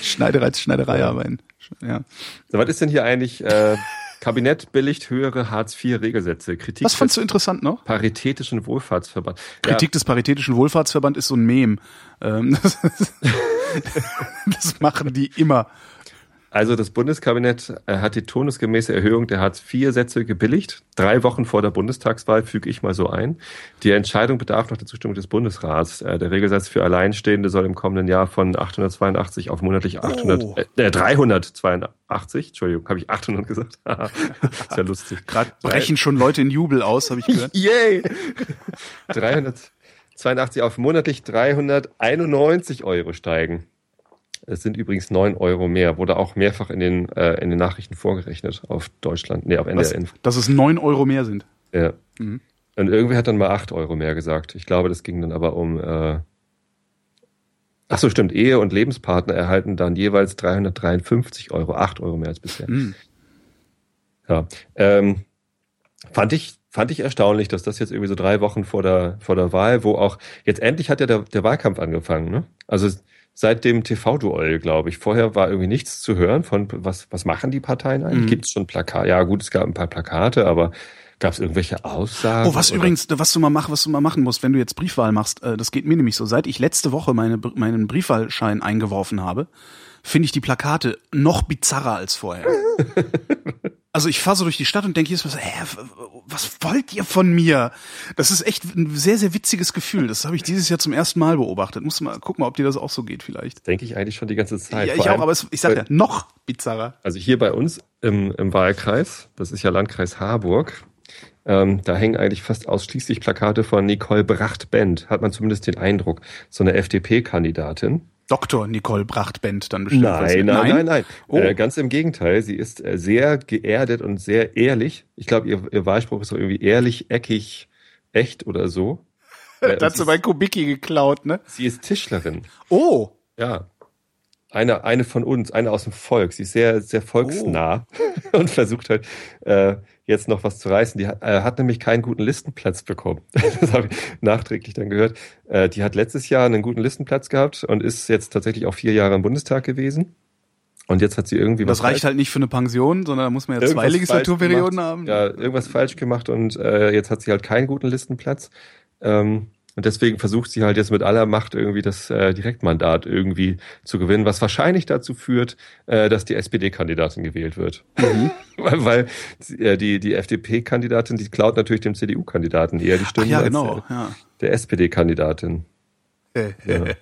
Schneiderei, Schneiderei arbeiten. Ja. So, was ist denn hier eigentlich äh, Kabinett billigt höhere Hartz-IV-Regelsätze. Kritik Was fandst du interessant noch? Paritätischen Wohlfahrtsverband. Kritik ja. des Paritätischen Wohlfahrtsverband ist so ein Mem. Ähm, das, das machen die immer. Also das Bundeskabinett äh, hat die turnusgemäße Erhöhung der Hartz-IV-Sätze gebilligt. Drei Wochen vor der Bundestagswahl füge ich mal so ein. Die Entscheidung bedarf noch der Zustimmung des Bundesrats. Äh, der Regelsatz für Alleinstehende soll im kommenden Jahr von 882 auf monatlich 800, oh. äh, 382, Entschuldigung, habe ich 800 gesagt? ist ja lustig. Gerade brechen schon Leute in Jubel aus, habe ich gehört. Yay! 382 auf monatlich 391 Euro steigen. Es sind übrigens neun Euro mehr, wurde auch mehrfach in den, äh, in den Nachrichten vorgerechnet auf Deutschland, nee, auf NDR Info. Dass es neun Euro mehr sind. Ja. Mhm. Und irgendwie hat dann mal acht Euro mehr gesagt. Ich glaube, das ging dann aber um, äh, ach so, stimmt, Ehe und Lebenspartner erhalten dann jeweils 353 Euro, acht Euro mehr als bisher. Mhm. Ja, ähm, fand ich, fand ich erstaunlich, dass das jetzt irgendwie so drei Wochen vor der, vor der Wahl, wo auch, jetzt endlich hat ja der, der Wahlkampf angefangen, ne? Also, seit dem TV-Duell, glaube ich. Vorher war irgendwie nichts zu hören von, was, was machen die Parteien eigentlich? Mhm. Gibt es schon Plakate? Ja, gut, es gab ein paar Plakate, aber Gab es irgendwelche Aussagen? Oh, was oder? übrigens, was du mal mach, was du mal machen musst, wenn du jetzt Briefwahl machst, äh, das geht mir nämlich so. Seit ich letzte Woche meine, meinen Briefwahlschein eingeworfen habe, finde ich die Plakate noch bizarrer als vorher. also ich fahre so durch die Stadt und denke jetzt was, hä, was wollt ihr von mir? Das ist echt ein sehr, sehr witziges Gefühl. Das habe ich dieses Jahr zum ersten Mal beobachtet. Muss mal gucken, ob dir das auch so geht vielleicht. Denke ich eigentlich schon die ganze Zeit. Ja, ich auch, aber es, ich sage ja, noch bizarrer. Also hier bei uns im, im Wahlkreis, das ist ja Landkreis Harburg, ähm, da hängen eigentlich fast ausschließlich Plakate von Nicole Bracht-Bend, hat man zumindest den Eindruck. So eine FDP-Kandidatin. Dr. Nicole Brachtbent dann bestimmt. Nein, nein, nein, nein, nein. Oh. Äh, ganz im Gegenteil. Sie ist äh, sehr geerdet und sehr ehrlich. Ich glaube, ihr, ihr Wahlspruch ist so irgendwie ehrlich, eckig, echt oder so. Äh, Dazu bei Kubicki geklaut, ne? Sie ist Tischlerin. Oh. Ja. Eine, eine von uns, eine aus dem Volk. Sie ist sehr, sehr volksnah oh. und versucht halt, äh, jetzt noch was zu reißen. Die hat, äh, hat nämlich keinen guten Listenplatz bekommen. das habe ich nachträglich dann gehört. Äh, die hat letztes Jahr einen guten Listenplatz gehabt und ist jetzt tatsächlich auch vier Jahre im Bundestag gewesen. Und jetzt hat sie irgendwie das was. Das reicht halt nicht für eine Pension, sondern da muss man ja zwei Legislaturperioden haben. Ja, irgendwas falsch gemacht und äh, jetzt hat sie halt keinen guten Listenplatz. Ähm, und deswegen versucht sie halt jetzt mit aller Macht irgendwie das äh, Direktmandat irgendwie zu gewinnen, was wahrscheinlich dazu führt, äh, dass die SPD-Kandidatin gewählt wird. Mhm. weil weil äh, die, die FDP-Kandidatin, die klaut natürlich dem CDU-Kandidaten eher die Stimmen Ach ja, genau, als der, ja. der SPD-Kandidatin. ja.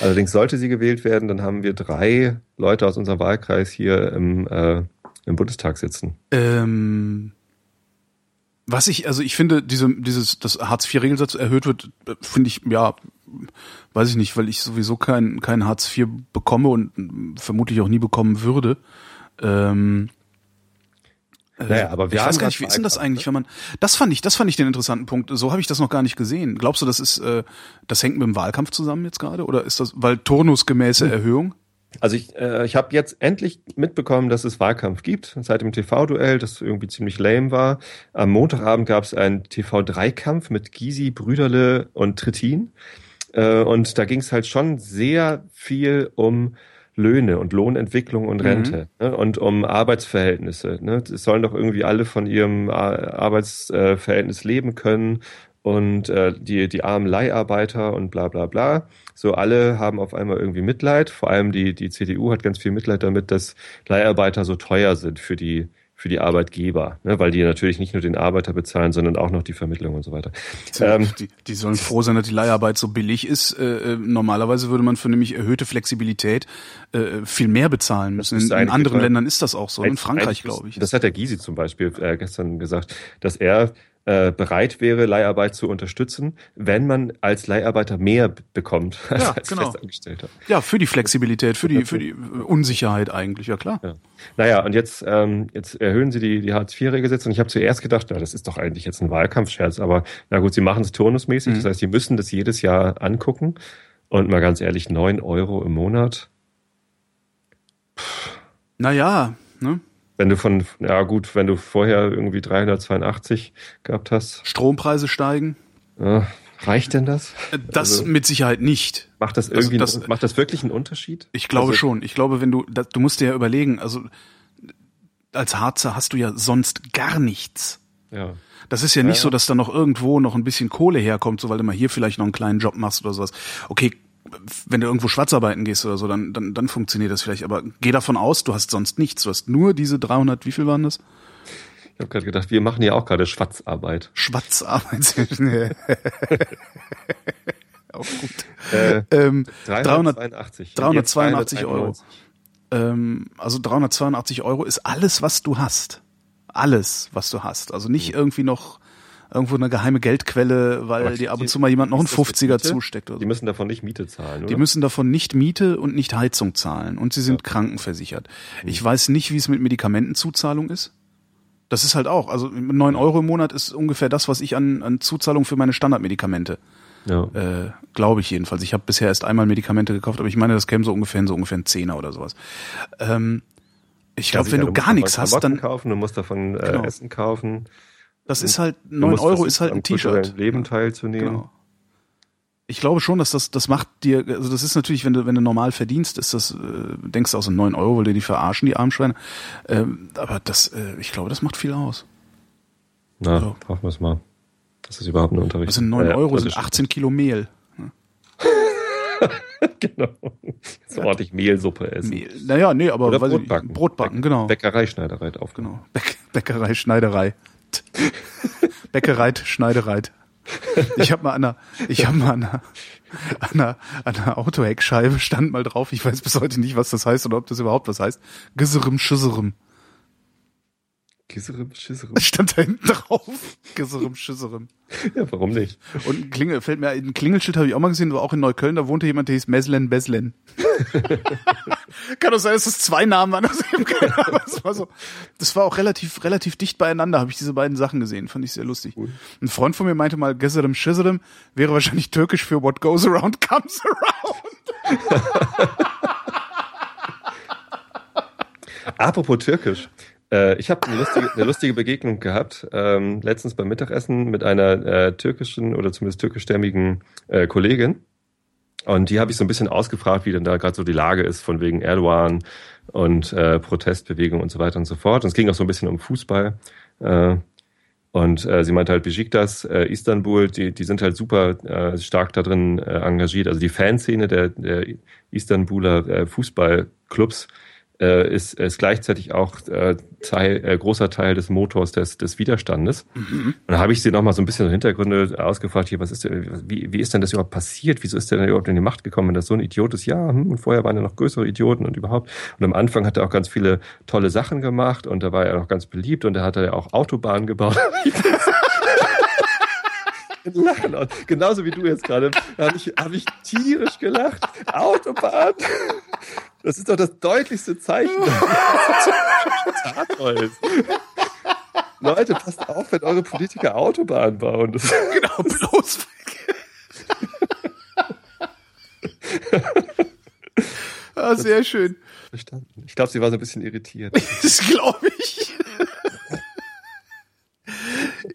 Allerdings sollte sie gewählt werden, dann haben wir drei Leute aus unserem Wahlkreis hier im, äh, im Bundestag sitzen. Ähm was ich, also ich finde, diese, dieses, das Hartz-IV-Regelsatz erhöht wird, finde ich, ja, weiß ich nicht, weil ich sowieso kein, kein Hartz IV bekomme und vermutlich auch nie bekommen würde. Ähm, äh, naja, aber wir ich weiß gar nicht, wie ist denn das eigentlich, wenn man, das fand ich, das fand ich den interessanten Punkt. So habe ich das noch gar nicht gesehen. Glaubst du, das ist, äh, das hängt mit dem Wahlkampf zusammen jetzt gerade? Oder ist das, weil turnusgemäße hm. Erhöhung? Also ich, äh, ich habe jetzt endlich mitbekommen, dass es Wahlkampf gibt, seit dem TV-Duell, das irgendwie ziemlich lame war. Am Montagabend gab es einen TV-3-Kampf mit Gysi, Brüderle und Trittin. Äh, und da ging es halt schon sehr viel um Löhne und Lohnentwicklung und Rente mhm. ne, und um Arbeitsverhältnisse. Ne. Es sollen doch irgendwie alle von ihrem Arbeitsverhältnis leben können und äh, die, die armen Leiharbeiter und bla bla bla. So alle haben auf einmal irgendwie Mitleid. Vor allem die, die CDU hat ganz viel Mitleid damit, dass Leiharbeiter so teuer sind für die, für die Arbeitgeber, ne? weil die natürlich nicht nur den Arbeiter bezahlen, sondern auch noch die Vermittlung und so weiter. Ähm, die, die sollen froh sein, dass die Leiharbeit so billig ist. Äh, äh normalerweise würde man für nämlich erhöhte Flexibilität äh, viel mehr bezahlen müssen. In, in anderen Ländern ist das auch so, in Frankreich glaube ich. Das hat der Gysi zum Beispiel äh, gestern gesagt, dass er bereit wäre, Leiharbeit zu unterstützen, wenn man als Leiharbeiter mehr bekommt als, ja, als genau. Festangestellter. Ja, für die Flexibilität, für die, für die Unsicherheit eigentlich, ja klar. Ja. Naja, und jetzt, ähm, jetzt erhöhen sie die, die Hartz-IV-Regelsätze und ich habe zuerst gedacht, na, das ist doch eigentlich jetzt ein Wahlkampfscherz, aber na gut, sie machen es turnusmäßig, mhm. das heißt, sie müssen das jedes Jahr angucken und mal ganz ehrlich, neun Euro im Monat. Naja, ne? Wenn du von, ja gut, wenn du vorher irgendwie 382 gehabt hast. Strompreise steigen. Ja, reicht denn das? Das also, mit Sicherheit nicht. Macht das also irgendwie, also das, macht das wirklich einen Unterschied? Ich glaube also, schon. Ich glaube, wenn du, du musst dir ja überlegen, also als Harzer hast du ja sonst gar nichts. Ja. Das ist ja nicht ja. so, dass da noch irgendwo noch ein bisschen Kohle herkommt, so weil du mal hier vielleicht noch einen kleinen Job machst oder sowas. Okay, wenn du irgendwo schwarzarbeiten gehst oder so, dann, dann, dann funktioniert das vielleicht. Aber geh davon aus, du hast sonst nichts. Du hast nur diese 300, wie viel waren das? Ich habe gerade gedacht, wir machen ja auch gerade Schwarzarbeit. Schwarzarbeit. auch gut. Äh, ähm, 382. 382 Euro. Ähm, also 382 Euro ist alles, was du hast. Alles, was du hast. Also nicht mhm. irgendwie noch irgendwo eine geheime Geldquelle, weil dir ab und zu mal jemand noch einen 50er zusteckt. Oder so. Die müssen davon nicht Miete zahlen, oder? Die müssen davon nicht Miete und nicht Heizung zahlen und sie sind ja. krankenversichert. Mhm. Ich weiß nicht, wie es mit Medikamentenzuzahlung ist. Das ist halt auch, also neun Euro im Monat ist ungefähr das, was ich an, an Zuzahlung für meine Standardmedikamente ja. Äh, Glaube ich jedenfalls. Ich habe bisher erst einmal Medikamente gekauft, aber ich meine, das käme so ungefähr in so ungefähr ein Zehner oder sowas. Ähm, ich glaube, wenn du, du gar nichts hast, dann kaufen, du musst davon äh, genau. Essen kaufen. Das ist halt, neun Euro ist halt ein T-Shirt. Leben teilzunehmen. Genau. Ich glaube schon, dass das, das macht dir, also das ist natürlich, wenn du, wenn du normal verdienst, ist das, äh, denkst du auch so neun Euro, weil dir die verarschen, die Armschweine. Ähm, aber das, äh, ich glaube, das macht viel aus. Na, also, hoffen wir es mal. Das ist überhaupt ein Unterricht. Also neun äh, Euro sind 18 Kilo Mehl. genau. So ordentlich Mehlsuppe essen. Mehl. Naja, nee, aber Oder Brotbacken. Ich, Brotbacken, genau. Bäckerei, Schneiderei auf. Genau. Bäck, Bäckerei, Schneiderei. Bäckereit, Schneidereit. Ich habe mal an einer, ich habe mal an einer, an einer, an einer Autoheckscheibe stand mal drauf. Ich weiß bis heute nicht, was das heißt oder ob das überhaupt was heißt. Gisserem, Schisserem. Gisserem, Schisserem. Das stand da hinten drauf. Gisserem, Schisserem. Ja, warum nicht? Und ein, Klingel, fällt mir ein Klingelschild habe ich auch mal gesehen, war auch in Neukölln, da wohnte jemand, der hieß Meslen Beslen. Kann doch sein, dass das zwei Namen waren, dem das war so. Das war auch relativ, relativ dicht beieinander, habe ich diese beiden Sachen gesehen. Fand ich sehr lustig. Cool. Ein Freund von mir meinte mal, Gisserem, Schisserem wäre wahrscheinlich türkisch für What goes around comes around. Apropos türkisch. Äh, ich habe eine lustige, eine lustige Begegnung gehabt, ähm, letztens beim Mittagessen mit einer äh, türkischen oder zumindest türkischstämmigen äh, Kollegin. Und die habe ich so ein bisschen ausgefragt, wie denn da gerade so die Lage ist von wegen Erdogan und äh, Protestbewegung und so weiter und so fort. Und es ging auch so ein bisschen um Fußball. Äh, und äh, sie meinte halt Besiktas, äh, Istanbul, die, die sind halt super äh, stark da drin äh, engagiert. Also die Fanszene der, der Istanbuler äh, Fußballclubs äh, ist, ist gleichzeitig auch äh, Teil, äh, großer Teil des Motors des, des Widerstandes. Mhm. Und da habe ich sie nochmal so ein bisschen Hintergründe ausgefragt, hier, was ist denn, wie, wie ist denn das überhaupt passiert? Wieso ist der denn überhaupt in die Macht gekommen, wenn das so ein Idiot ist? Ja, hm, und vorher waren ja noch größere Idioten und überhaupt. Und am Anfang hat er auch ganz viele tolle Sachen gemacht und da war er auch ganz beliebt und da hat er ja auch Autobahnen gebaut. Lachen. Und genauso wie du jetzt gerade, habe ich, hab ich tierisch gelacht. Autobahn. Das ist doch das deutlichste Zeichen. Leute, passt auf, wenn eure Politiker Autobahnen bauen. Das genau, bloß weg. ah, sehr schön. Verstanden. Ich glaube, sie war so ein bisschen irritiert. das glaube ich.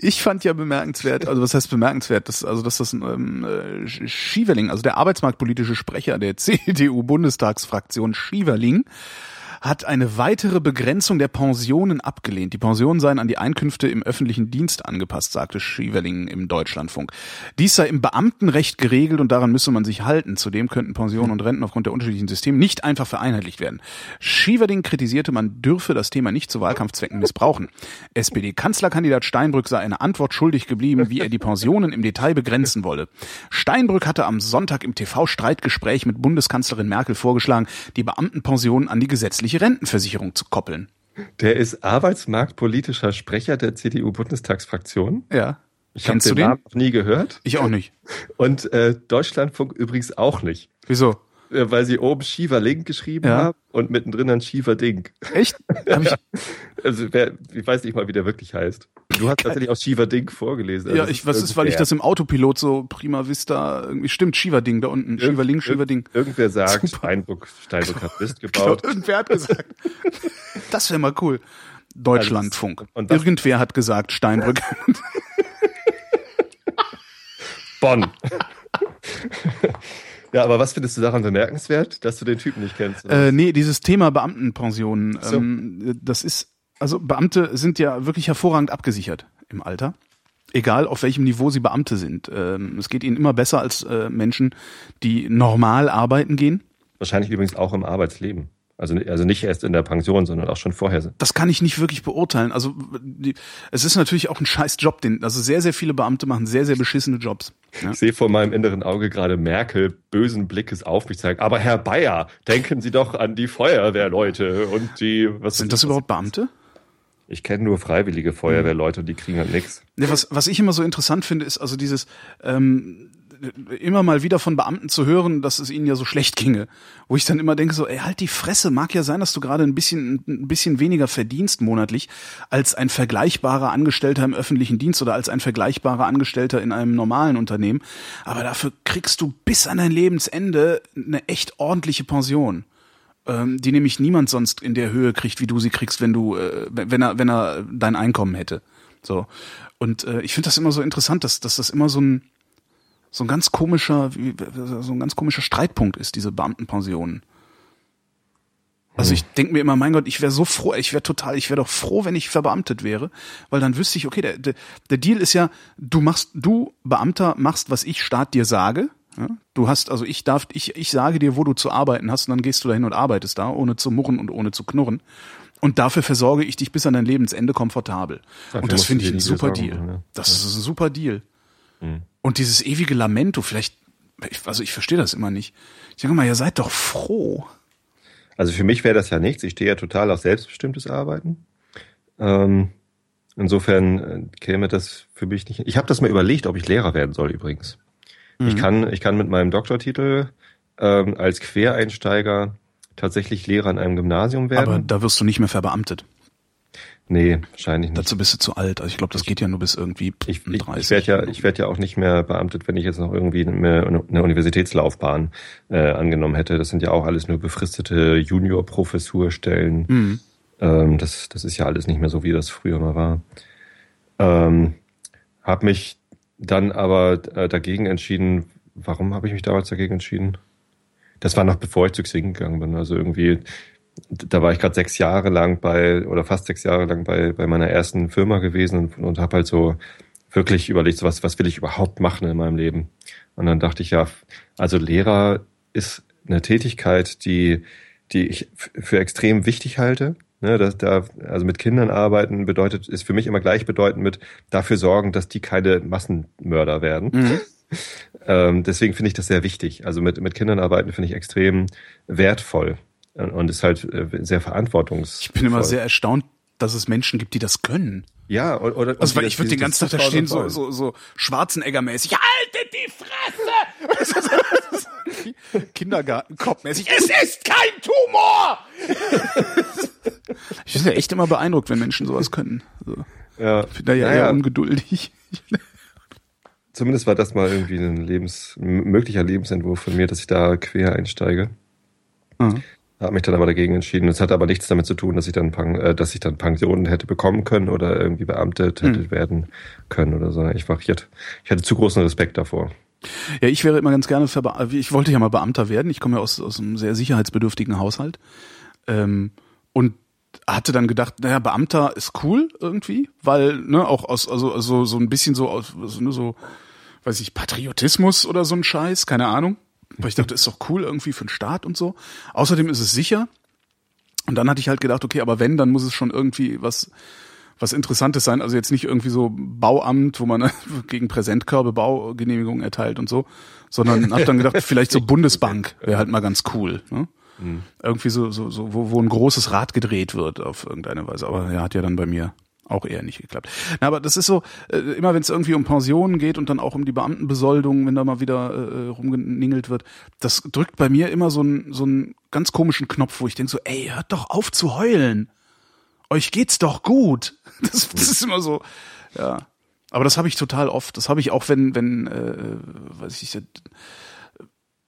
Ich fand ja bemerkenswert, also was heißt bemerkenswert, dass, also dass das ähm, äh, Schieverling, also der arbeitsmarktpolitische Sprecher der CDU-Bundestagsfraktion Schieverling, hat eine weitere Begrenzung der Pensionen abgelehnt. Die Pensionen seien an die Einkünfte im öffentlichen Dienst angepasst, sagte Schieverling im Deutschlandfunk. Dies sei im Beamtenrecht geregelt und daran müsse man sich halten. Zudem könnten Pensionen und Renten aufgrund der unterschiedlichen Systeme nicht einfach vereinheitlicht werden. Schieverling kritisierte, man dürfe das Thema nicht zu Wahlkampfzwecken missbrauchen. SPD-Kanzlerkandidat Steinbrück sei eine Antwort schuldig geblieben, wie er die Pensionen im Detail begrenzen wolle. Steinbrück hatte am Sonntag im TV-Streitgespräch mit Bundeskanzlerin Merkel vorgeschlagen, die Beamtenpensionen an die gesetzliche gesetzliche Rentenversicherung zu koppeln. Der ist arbeitsmarktpolitischer Sprecher der CDU-Bundestagsfraktion. Ja. Ich habe den, den Namen noch nie gehört. Ich auch nicht. Und äh, Deutschlandfunk übrigens auch nicht. Wieso? Äh, weil sie oben Shiva Link geschrieben ja. haben und mittendrin dann Shiva Ding. Echt? Hab ich also wer, ich weiß nicht mal, wie der wirklich heißt. Du hast tatsächlich auch Shiva Ding vorgelesen. Also ja, ich, was ist, weil ich das im Autopilot so prima vista irgendwie stimmt, Shiva Ding da unten. Shiva Link, Shiva Ding. Irgendwer sagt, Super. Steinbrück, Steinbrück hat Mist gebaut. Genau, irgendwer hat gesagt. das wäre mal cool. Deutschlandfunk. Also, irgendwer hat gesagt, Steinbrück. Bonn. Ja, aber was findest du daran bemerkenswert, dass du den Typen nicht kennst? Äh, nee, dieses Thema Beamtenpensionen, so. ähm, das ist, also Beamte sind ja wirklich hervorragend abgesichert im Alter. Egal auf welchem Niveau sie Beamte sind. Ähm, es geht ihnen immer besser als äh, Menschen, die normal arbeiten gehen. Wahrscheinlich übrigens auch im Arbeitsleben. Also, also nicht erst in der Pension, sondern auch schon vorher. Das kann ich nicht wirklich beurteilen. Also die, es ist natürlich auch ein scheiß Job, den, also sehr, sehr viele Beamte machen sehr, sehr beschissene Jobs. Ja? Ich sehe vor meinem inneren Auge gerade Merkel bösen Blickes auf mich zeigen. Aber Herr Bayer, denken Sie doch an die Feuerwehrleute und die. Was Sind das überhaupt Beamte? Ich kenne nur freiwillige Feuerwehrleute, die kriegen halt nichts. Nee, was, was ich immer so interessant finde, ist also dieses, ähm, immer mal wieder von Beamten zu hören, dass es ihnen ja so schlecht ginge. Wo ich dann immer denke so, ey, halt die Fresse, mag ja sein, dass du gerade ein bisschen, ein bisschen weniger verdienst monatlich als ein vergleichbarer Angestellter im öffentlichen Dienst oder als ein vergleichbarer Angestellter in einem normalen Unternehmen. Aber dafür kriegst du bis an dein Lebensende eine echt ordentliche Pension ähm, die nämlich niemand sonst in der Höhe kriegt, wie du sie kriegst, wenn du, äh, wenn er, wenn er dein Einkommen hätte. So. Und äh, ich finde das immer so interessant, dass, dass das immer so ein, so ein ganz komischer, so ein ganz komischer Streitpunkt ist, diese Beamtenpensionen. Also ich denke mir immer, mein Gott, ich wäre so froh, ich wäre total, ich wäre doch froh, wenn ich verbeamtet wäre, weil dann wüsste ich, okay, der, der, der Deal ist ja, du machst, du Beamter machst, was ich Staat dir sage. Ja? Du hast, also ich darf, ich, ich sage dir, wo du zu arbeiten hast, und dann gehst du dahin und arbeitest da, ohne zu murren und ohne zu knurren. Und dafür versorge ich dich bis an dein Lebensende komfortabel. Ach, und das finde ich ein super Deal. Machen, ne? Das ist ein super Deal. Mhm. Und dieses ewige Lamento, vielleicht, also ich verstehe das immer nicht. Ich denke mal, ihr seid doch froh. Also für mich wäre das ja nichts. Ich stehe ja total auf selbstbestimmtes Arbeiten. Ähm, Insofern äh, käme das für mich nicht. Ich habe das mal überlegt, ob ich Lehrer werden soll übrigens. Mhm. Ich kann, ich kann mit meinem Doktortitel ähm, als Quereinsteiger tatsächlich Lehrer in einem Gymnasium werden. Aber da wirst du nicht mehr verbeamtet. Nee, wahrscheinlich nicht. Dazu bist du zu alt. Also ich glaube, das geht ja nur bis irgendwie ich, 30. Ich werde ja, ich werde ja auch nicht mehr beamtet, wenn ich jetzt noch irgendwie eine, eine Universitätslaufbahn äh, angenommen hätte. Das sind ja auch alles nur befristete Junior-Professurstellen. Mhm. Ähm, das, das ist ja alles nicht mehr so, wie das früher mal war. Ähm, hab mich dann aber äh, dagegen entschieden. Warum habe ich mich damals dagegen entschieden? Das war noch bevor ich zu Xing gegangen bin. Also irgendwie da war ich gerade sechs Jahre lang bei, oder fast sechs Jahre lang bei, bei meiner ersten Firma gewesen und, und habe halt so wirklich überlegt, so was, was will ich überhaupt machen in meinem Leben. Und dann dachte ich, ja, also Lehrer ist eine Tätigkeit, die, die ich für extrem wichtig halte. Ne, dass da, also mit Kindern arbeiten bedeutet, ist für mich immer gleichbedeutend mit dafür sorgen, dass die keine Massenmörder werden. Mhm. ähm, deswegen finde ich das sehr wichtig. Also mit, mit Kindern arbeiten finde ich extrem wertvoll und ist halt äh, sehr verantwortungsvoll. Ich bin immer sehr erstaunt, dass es Menschen gibt, die das können. Ja, oder, oder also weil ich würde den ganzen Tag da stehen so so so Schwarzenegger-mäßig. Haltet die Fresse! Kindergartenkopfmäßig. Es ist kein Tumor. ich bin ja echt immer beeindruckt, wenn Menschen sowas können. Also, ja. Ich bin da ja, ja eher ja. ungeduldig. Zumindest war das mal irgendwie ein Lebens, möglicher Lebensentwurf von mir, dass ich da quer einsteige. Mhm. Habe mich dann aber dagegen entschieden. Es hat aber nichts damit zu tun, dass ich dann, äh, dass ich dann Pensionen hätte bekommen können oder irgendwie beamtet hätte hm. werden können oder so. Ich, war, ich, hatte, ich hatte zu großen Respekt davor. Ja, ich wäre immer ganz gerne, für, ich wollte ja mal Beamter werden. Ich komme ja aus, aus einem sehr sicherheitsbedürftigen Haushalt. Ähm, und hatte dann gedacht, naja, Beamter ist cool irgendwie, weil, ne, auch aus, also, also so ein bisschen so aus, so, ne, so, weiß ich, Patriotismus oder so ein Scheiß, keine Ahnung. Weil ich dachte, ist doch cool irgendwie für den Staat und so. Außerdem ist es sicher. Und dann hatte ich halt gedacht, okay, aber wenn, dann muss es schon irgendwie was, was Interessantes sein. Also jetzt nicht irgendwie so Bauamt, wo man gegen Präsentkörbe Baugenehmigungen erteilt und so, sondern hab dann gedacht, vielleicht so Bundesbank wäre halt mal ganz cool. Ne? Mhm. Irgendwie so, so, so wo, wo ein großes Rad gedreht wird auf irgendeine Weise. Aber er hat ja dann bei mir auch eher nicht geklappt. Na, aber das ist so, äh, immer wenn es irgendwie um Pensionen geht und dann auch um die Beamtenbesoldung, wenn da mal wieder äh, rumgeningelt wird, das drückt bei mir immer so einen so einen ganz komischen Knopf, wo ich denke so, ey, hört doch auf zu heulen. Euch geht's doch gut. Das, das ist immer so, ja. Aber das habe ich total oft. Das habe ich auch, wenn, wenn, äh, weiß ich,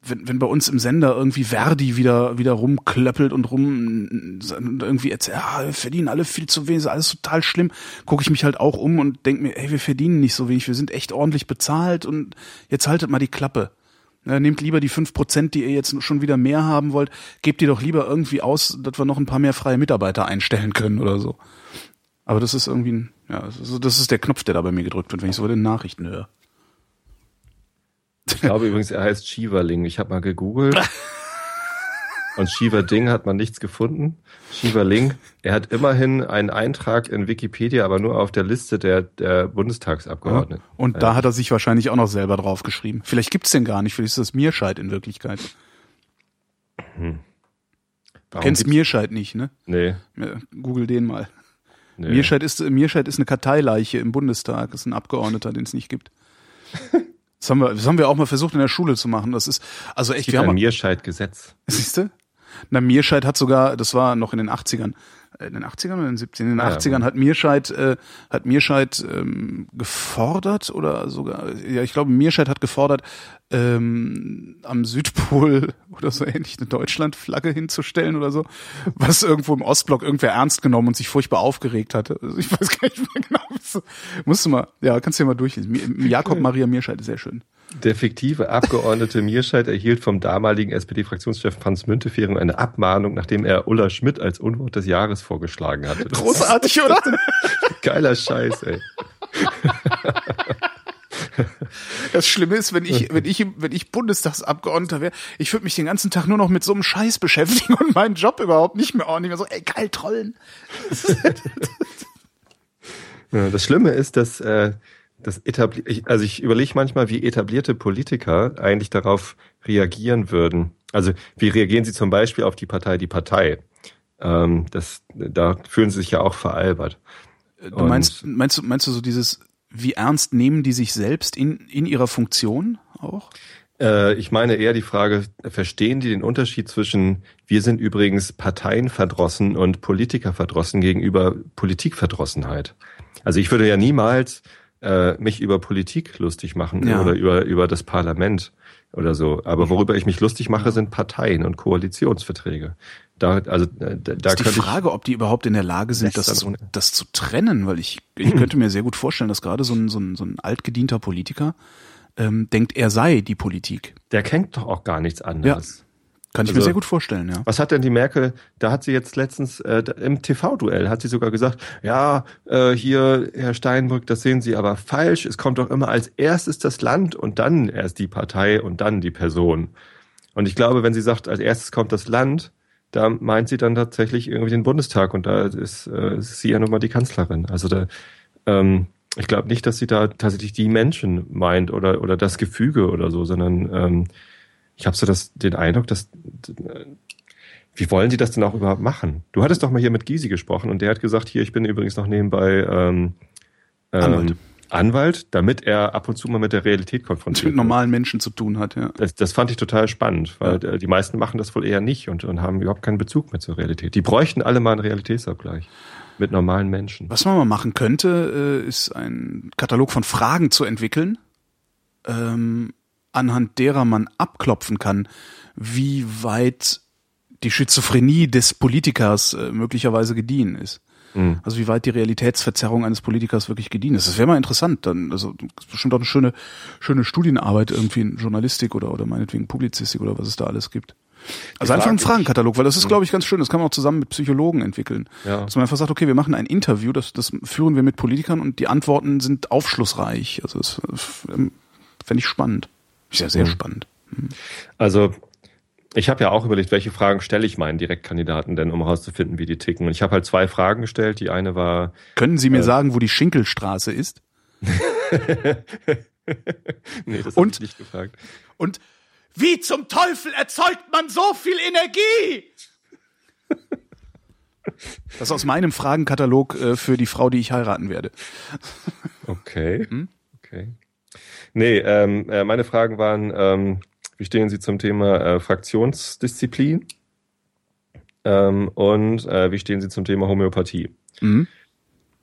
wenn, wenn bei uns im Sender irgendwie Verdi wieder, wieder rumklöppelt und rum irgendwie erzählt, ja, wir verdienen alle viel zu wenig, alles total schlimm, gucke ich mich halt auch um und denke mir, ey, wir verdienen nicht so wenig, wir sind echt ordentlich bezahlt und jetzt haltet mal die Klappe. Ja, nehmt lieber die fünf Prozent, die ihr jetzt schon wieder mehr haben wollt, gebt die doch lieber irgendwie aus, dass wir noch ein paar mehr freie Mitarbeiter einstellen können oder so. Aber das ist irgendwie ein, ja, das ist der Knopf, der da bei mir gedrückt wird, wenn ich so den Nachrichten höre. Ich glaube übrigens, er heißt Shiverling. Ich habe mal gegoogelt. Und Shiva Ding hat man nichts gefunden. Shiva Ling, er hat immerhin einen Eintrag in Wikipedia, aber nur auf der Liste der, der Bundestagsabgeordneten. Ja. Und da hat er sich wahrscheinlich auch noch selber draufgeschrieben. Vielleicht gibt's den gar nicht, vielleicht ist das Mirscheid in Wirklichkeit. Hm. Du kennst Mirscheid nicht, ne? Nee. Google den mal. Nee. Mirscheid, ist, Mirscheid ist eine Karteileiche im Bundestag, ist ein Abgeordneter, den es nicht gibt. Das haben wir, das haben wir auch mal versucht in der Schule zu machen. Das ist also echt. wir haben ein Mirscheid-Gesetz. Siehst du? Na, Mirscheid hat sogar, das war noch in den 80ern, äh, in den 80ern oder in den 70ern? In den ah, 80ern ja, hat Mirscheid, äh, hat Mirscheid ähm, gefordert oder sogar, ja, ich glaube, Mirscheid hat gefordert, ähm, am Südpol oder so ähnlich eine Deutschlandflagge hinzustellen oder so, was irgendwo im Ostblock irgendwer ernst genommen und sich furchtbar aufgeregt hatte. Also ich weiß gar nicht mehr genau. Musst du mal, ja, kannst du ja mal durchlesen. Jakob Maria Mirscheid ist sehr schön. Der fiktive Abgeordnete Mirscheid erhielt vom damaligen SPD-Fraktionschef Franz Müntefering eine Abmahnung, nachdem er Ulla Schmidt als Unwort des Jahres vorgeschlagen hatte. Das Großartig, oder? Geiler Scheiß, ey. Das Schlimme ist, wenn ich, wenn ich, wenn ich Bundestagsabgeordneter wäre, ich würde mich den ganzen Tag nur noch mit so einem Scheiß beschäftigen und meinen Job überhaupt nicht mehr ordentlich mehr so, ey, geil, trollen. das Schlimme ist, dass, äh, das etabliert, also ich überlege manchmal, wie etablierte Politiker eigentlich darauf reagieren würden. Also wie reagieren sie zum Beispiel auf die Partei Die Partei? Ähm, das, da fühlen sie sich ja auch veralbert. Du meinst, meinst du, meinst du so dieses, wie ernst nehmen die sich selbst in, in ihrer Funktion auch? Äh, ich meine eher die Frage, verstehen die den Unterschied zwischen, wir sind übrigens Parteienverdrossen und Politikerverdrossen gegenüber Politikverdrossenheit? Also ich würde ja niemals äh, mich über Politik lustig machen ja. oder über, über das Parlament oder so. Aber worüber ich mich lustig mache, sind Parteien und Koalitionsverträge. Da, also, da, da ist die Frage, ob die überhaupt in der Lage sind, das zu, das zu trennen, weil ich, ich könnte mir sehr gut vorstellen, dass gerade so ein, so ein, so ein altgedienter Politiker ähm, denkt, er sei die Politik. Der kennt doch auch gar nichts anderes. Ja. Kann ich also, mir sehr gut vorstellen, ja. Was hat denn die Merkel, da hat sie jetzt letztens äh, im TV-Duell, hat sie sogar gesagt, ja, äh, hier, Herr Steinbrück, das sehen Sie aber falsch. Es kommt doch immer als erstes das Land und dann erst die Partei und dann die Person. Und ich glaube, wenn sie sagt, als erstes kommt das Land, da meint sie dann tatsächlich irgendwie den Bundestag und da ist, äh, sie ja nochmal die Kanzlerin. Also da, ähm, ich glaube nicht, dass sie da tatsächlich die Menschen meint oder, oder das Gefüge oder so, sondern ähm, ich habe so das, den Eindruck, dass wie wollen Sie das denn auch überhaupt machen? Du hattest doch mal hier mit Gysi gesprochen und der hat gesagt, hier, ich bin übrigens noch nebenbei ähm, ähm, Anwalt. Anwalt, damit er ab und zu mal mit der Realität konfrontiert wird. Mit normalen Menschen zu tun hat, ja. Das, das fand ich total spannend, weil ja. die meisten machen das wohl eher nicht und, und haben überhaupt keinen Bezug mehr zur Realität. Die bräuchten alle mal einen Realitätsabgleich mit normalen Menschen. Was man mal machen könnte, äh, ist ein Katalog von Fragen zu entwickeln, ähm, anhand derer man abklopfen kann, wie weit die Schizophrenie des Politikers äh, möglicherweise gediehen ist. Mhm. Also wie weit die Realitätsverzerrung eines Politikers wirklich gediehen ist. Das wäre mal interessant. Dann, also das ist bestimmt auch eine schöne, schöne Studienarbeit irgendwie in Journalistik oder, oder meinetwegen Publizistik oder was es da alles gibt. Also einfach ein Fragenkatalog, weil das ist, glaube ich, ganz schön. Das kann man auch zusammen mit Psychologen entwickeln. Ja. Dass man einfach sagt, okay, wir machen ein Interview, das, das führen wir mit Politikern und die Antworten sind aufschlussreich. Also das ähm, fände ich spannend. Ist ja sehr mhm. spannend. Mhm. Also ich habe ja auch überlegt, welche Fragen stelle ich meinen Direktkandidaten denn, um herauszufinden, wie die ticken. Und ich habe halt zwei Fragen gestellt. Die eine war. Können Sie mir äh, sagen, wo die Schinkelstraße ist? nee, das habe ich nicht gefragt. Und wie zum Teufel erzeugt man so viel Energie? Das ist aus meinem Fragenkatalog äh, für die Frau, die ich heiraten werde. Okay. Hm? Okay. Nee, ähm, äh, meine Fragen waren, ähm, wie stehen Sie zum Thema äh, Fraktionsdisziplin? Ähm, und äh, wie stehen Sie zum Thema Homöopathie? Mhm.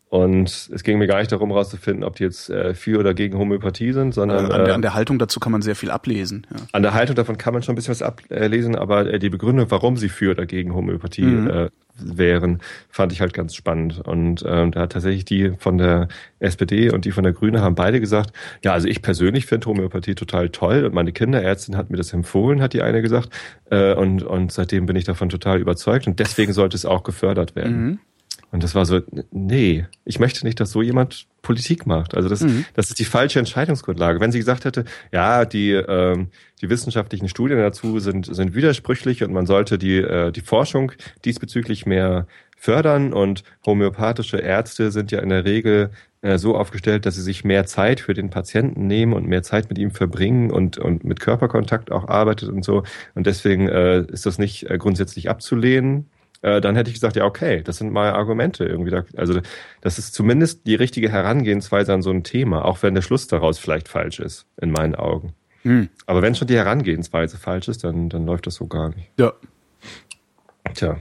Und es ging mir gar nicht darum, herauszufinden, ob die jetzt äh, für oder gegen Homöopathie sind, sondern. Äh, an, der, an der Haltung dazu kann man sehr viel ablesen. Ja. An der Haltung davon kann man schon ein bisschen was ablesen, aber äh, die Begründung, warum sie für oder gegen Homöopathie mhm. äh, wären, fand ich halt ganz spannend. Und ähm, da hat tatsächlich die von der SPD und die von der Grüne haben beide gesagt, ja, also ich persönlich finde Homöopathie total toll und meine Kinderärztin hat mir das empfohlen, hat die eine gesagt. Äh, und, und seitdem bin ich davon total überzeugt und deswegen sollte es auch gefördert werden. Mhm. Und das war so, nee, ich möchte nicht, dass so jemand Politik macht. Also das, mhm. das ist die falsche Entscheidungsgrundlage. Wenn sie gesagt hätte, ja, die, ähm, die wissenschaftlichen Studien dazu sind, sind widersprüchlich und man sollte die, äh, die Forschung diesbezüglich mehr fördern und homöopathische Ärzte sind ja in der Regel äh, so aufgestellt, dass sie sich mehr Zeit für den Patienten nehmen und mehr Zeit mit ihm verbringen und, und mit Körperkontakt auch arbeitet und so. Und deswegen äh, ist das nicht äh, grundsätzlich abzulehnen äh, dann hätte ich gesagt, ja, okay, das sind mal Argumente irgendwie. Da, also das ist zumindest die richtige Herangehensweise an so ein Thema, auch wenn der Schluss daraus vielleicht falsch ist, in meinen Augen. Hm. Aber wenn schon die Herangehensweise falsch ist, dann, dann läuft das so gar nicht. Ja. Tja.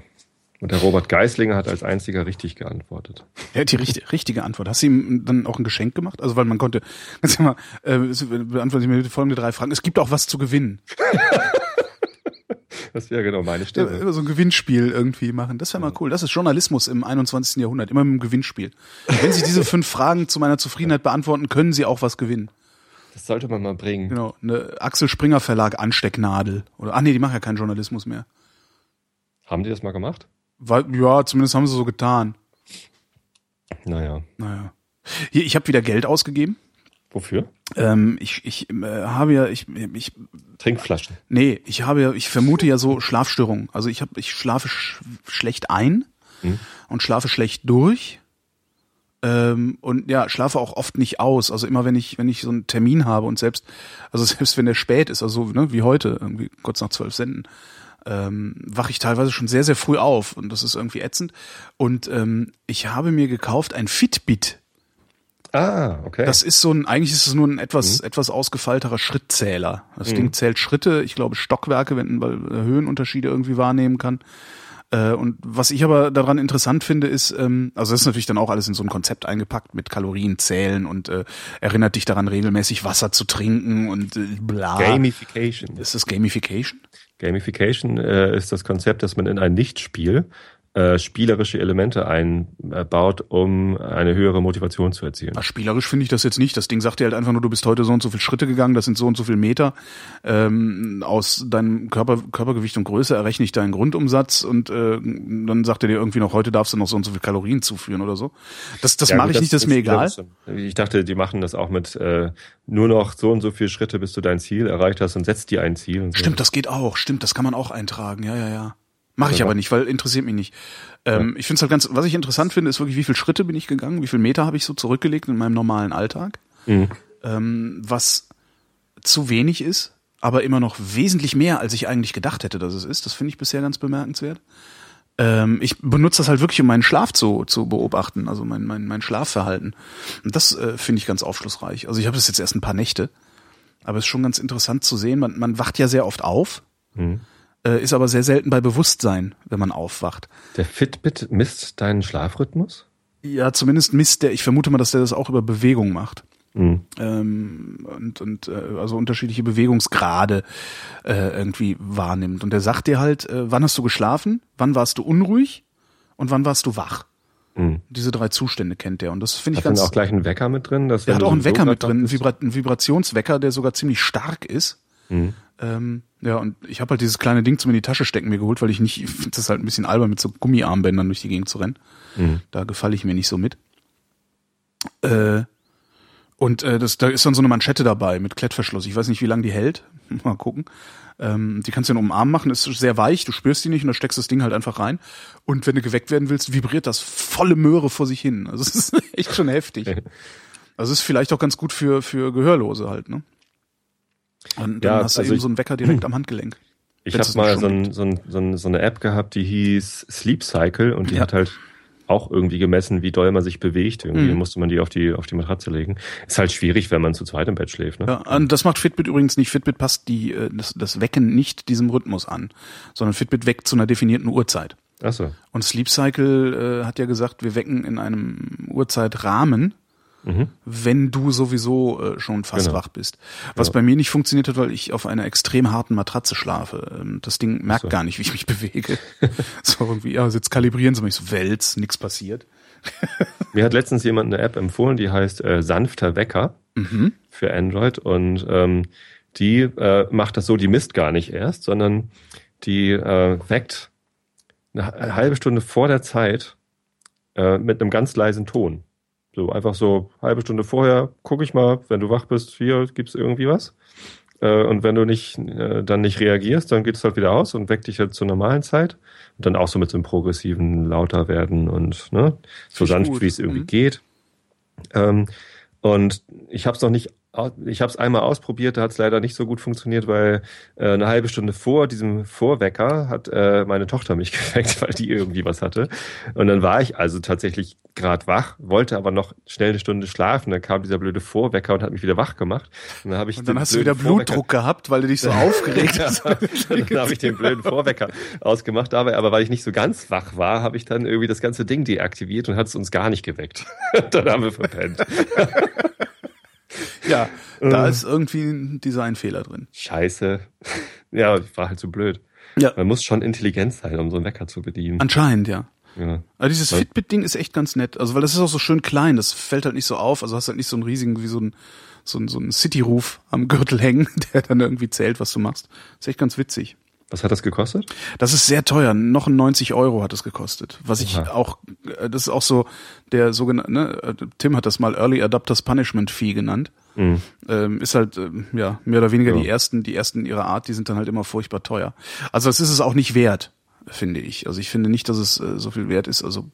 Und der Robert Geislinger hat als einziger richtig geantwortet. Er hat die richtig, richtige Antwort. Hast du ihm dann auch ein Geschenk gemacht? Also weil man konnte, kannst du mal, äh, beantworten Sie mir folgende drei Fragen. Es gibt auch was zu gewinnen. Das wäre genau meine Stimme. Immer so ein Gewinnspiel irgendwie machen. Das wäre mal cool. Das ist Journalismus im 21. Jahrhundert. Immer mit einem Gewinnspiel. Wenn Sie diese fünf Fragen zu meiner Zufriedenheit beantworten, können Sie auch was gewinnen. Das sollte man mal bringen. Genau. Eine Axel Springer Verlag Anstecknadel. Oder, ach nee, die machen ja keinen Journalismus mehr. Haben die das mal gemacht? Weil, ja, zumindest haben sie so getan. Naja. Naja. Hier, ich habe wieder Geld ausgegeben. Wofür? Ähm, ich ich äh, habe ja ich ich Trinkflaschen. Nee, ich habe ja ich vermute ja so Schlafstörungen. Also ich habe ich schlafe sch schlecht ein hm. und schlafe schlecht durch. Ähm, und ja, schlafe auch oft nicht aus. Also immer wenn ich wenn ich so einen Termin habe und selbst also selbst wenn der spät ist, also ne, wie heute irgendwie kurz nach zwölf senden, ähm, wache ich teilweise schon sehr, sehr früh auf und das ist irgendwie ätzend. Und ähm, ich habe mir gekauft ein Fitbit. Ah, okay. Das ist so ein, eigentlich ist es nur ein etwas, mhm. etwas ausgefeilterer Schrittzähler. Das mhm. Ding zählt Schritte, ich glaube Stockwerke, wenn man Höhenunterschiede irgendwie wahrnehmen kann. Äh, und was ich aber daran interessant finde, ist, ähm, also das ist natürlich dann auch alles in so ein Konzept eingepackt mit Kalorien zählen und äh, erinnert dich daran, regelmäßig Wasser zu trinken und äh, bla. Gamification. Ist das Gamification? Gamification äh, ist das Konzept, dass man in ein Nichtspiel äh, spielerische Elemente einbaut, um eine höhere Motivation zu erzielen. Na, spielerisch finde ich das jetzt nicht. Das Ding sagt dir halt einfach nur, du bist heute so und so viele Schritte gegangen, das sind so und so viele Meter. Ähm, aus deinem Körper, Körpergewicht und Größe errechne ich deinen Grundumsatz und äh, dann sagt er dir irgendwie noch, heute darfst du noch so und so viel Kalorien zuführen oder so. Das, das ja, mache ich das nicht, das ist mir egal. Ich dachte, die machen das auch mit äh, nur noch so und so viele Schritte, bis du dein Ziel erreicht hast und setzt dir ein Ziel. So. Stimmt, das geht auch. Stimmt, das kann man auch eintragen. Ja, ja, ja. Mache ich aber nicht, weil interessiert mich nicht. Ähm, ja. Ich finde es halt ganz, was ich interessant finde, ist wirklich, wie viele Schritte bin ich gegangen, wie viele Meter habe ich so zurückgelegt in meinem normalen Alltag. Mhm. Ähm, was zu wenig ist, aber immer noch wesentlich mehr, als ich eigentlich gedacht hätte, dass es ist. Das finde ich bisher ganz bemerkenswert. Ähm, ich benutze das halt wirklich, um meinen Schlaf zu, zu beobachten, also mein, mein, mein Schlafverhalten. Und das äh, finde ich ganz aufschlussreich. Also ich habe das jetzt erst ein paar Nächte, aber es ist schon ganz interessant zu sehen. Man, man wacht ja sehr oft auf. Mhm äh, ist aber sehr selten bei Bewusstsein, wenn man aufwacht. Der Fitbit misst deinen Schlafrhythmus? Ja, zumindest misst der, ich vermute mal, dass der das auch über Bewegung macht. Mhm. Ähm, und und äh, also unterschiedliche Bewegungsgrade äh, irgendwie wahrnimmt. Und der sagt dir halt, äh, wann hast du geschlafen, wann warst du unruhig und wann warst du wach. Mhm. Diese drei Zustände kennt der und das finde ich ganz. Hat auch gleich einen Wecker mit drin? Dass der hat auch einen Wecker mit drin, einen, Vibra einen Vibrationswecker, der sogar ziemlich stark ist. Mhm. Ähm, ja, und ich habe halt dieses kleine Ding zum in die Tasche stecken mir geholt, weil ich nicht, ich das halt ein bisschen albern, mit so Gummiarmbändern durch die Gegend zu rennen. Mhm. Da gefalle ich mir nicht so mit. Äh, und äh, das, da ist dann so eine Manschette dabei mit Klettverschluss. Ich weiß nicht, wie lange die hält. Mal gucken. Ähm, die kannst du dann um den Arm machen, ist sehr weich, du spürst die nicht und da steckst das Ding halt einfach rein. Und wenn du geweckt werden willst, vibriert das volle Möhre vor sich hin. Also es ist echt schon heftig. Also es ist vielleicht auch ganz gut für, für Gehörlose halt, ne? Und dann ja, hast du also eben so einen Wecker direkt am Handgelenk. Ich habe mal so, ein, so, ein, so, ein, so eine App gehabt, die hieß Sleep Cycle und die ja. hat halt auch irgendwie gemessen, wie doll man sich bewegt. Irgendwie mhm. musste man die auf die auf die Matratze legen. Ist halt schwierig, wenn man zu zweit im Bett schläft. Ne? Ja, und das macht Fitbit übrigens nicht. Fitbit passt die äh, das, das Wecken nicht diesem Rhythmus an, sondern Fitbit weckt zu einer definierten Uhrzeit. Ach so. Und Sleep Cycle äh, hat ja gesagt, wir wecken in einem Uhrzeitrahmen mhm. wenn du sowieso äh, schon fast genau. wach bist. Was ja. bei mir nicht funktioniert hat, weil ich auf einer extrem harten Matratze schlafe. Ähm, das Ding merkt so. gar nicht, wie ich mich bewege. so irgendwie, ja, jetzt kalibrieren sie mich so, Wels, nix passiert. Mir hat letztens jemand eine App empfohlen, die heißt äh, Sanfter Wecker mhm. für Android und ähm, die äh, macht das so, die misst gar nicht erst, sondern die äh, weckt eine halbe Stunde vor der Zeit äh, mit einem ganz leisen Ton. So einfach so halbe Stunde vorher gucke ich mal, wenn du wach bist, hier gibt's irgendwie was. Äh, und wenn du nicht äh, dann nicht reagierst, dann geht es halt wieder aus und weckt dich halt zur normalen Zeit. Und dann auch so mit so einem progressiven lauter werden und ne, so sanft wie es irgendwie mhm. geht. Ähm, und ich habe es noch nicht ich habe es einmal ausprobiert, da hat es leider nicht so gut funktioniert, weil äh, eine halbe Stunde vor diesem Vorwecker hat äh, meine Tochter mich geweckt, weil die irgendwie was hatte. Und dann war ich also tatsächlich gerade wach, wollte aber noch schnell eine Stunde schlafen. Dann kam dieser blöde Vorwecker und hat mich wieder wach gemacht. Und dann, hab ich und dann hast du wieder Blutdruck gehabt, weil du dich so aufgeregt hast. dann habe ich den blöden Vorwecker ausgemacht. Aber, aber weil ich nicht so ganz wach war, habe ich dann irgendwie das ganze Ding deaktiviert und hat es uns gar nicht geweckt. dann haben wir verpennt. Ja, da äh. ist irgendwie ein Designfehler drin. Scheiße. Ja, ich war halt so blöd. Ja. Man muss schon intelligent sein, um so einen Wecker zu bedienen. Anscheinend, ja. Ja. Aber dieses Fitbit-Ding ist echt ganz nett. Also, weil das ist auch so schön klein, das fällt halt nicht so auf. Also hast halt nicht so einen riesigen, wie so ein, so ein, so ein City-Ruf am Gürtel hängen, der dann irgendwie zählt, was du machst. ist echt ganz witzig. Was hat das gekostet? Das ist sehr teuer. Noch 90 Euro hat es gekostet. Was ich Aha. auch, äh, das ist auch so der sogenannte, ne, äh, Tim hat das mal Early Adopters Punishment Fee genannt. Mhm. Ähm, ist halt, äh, ja, mehr oder weniger ja. die ersten, die ersten ihrer Art, die sind dann halt immer furchtbar teuer. Also das ist es auch nicht wert, finde ich. Also ich finde nicht, dass es äh, so viel wert ist. Also,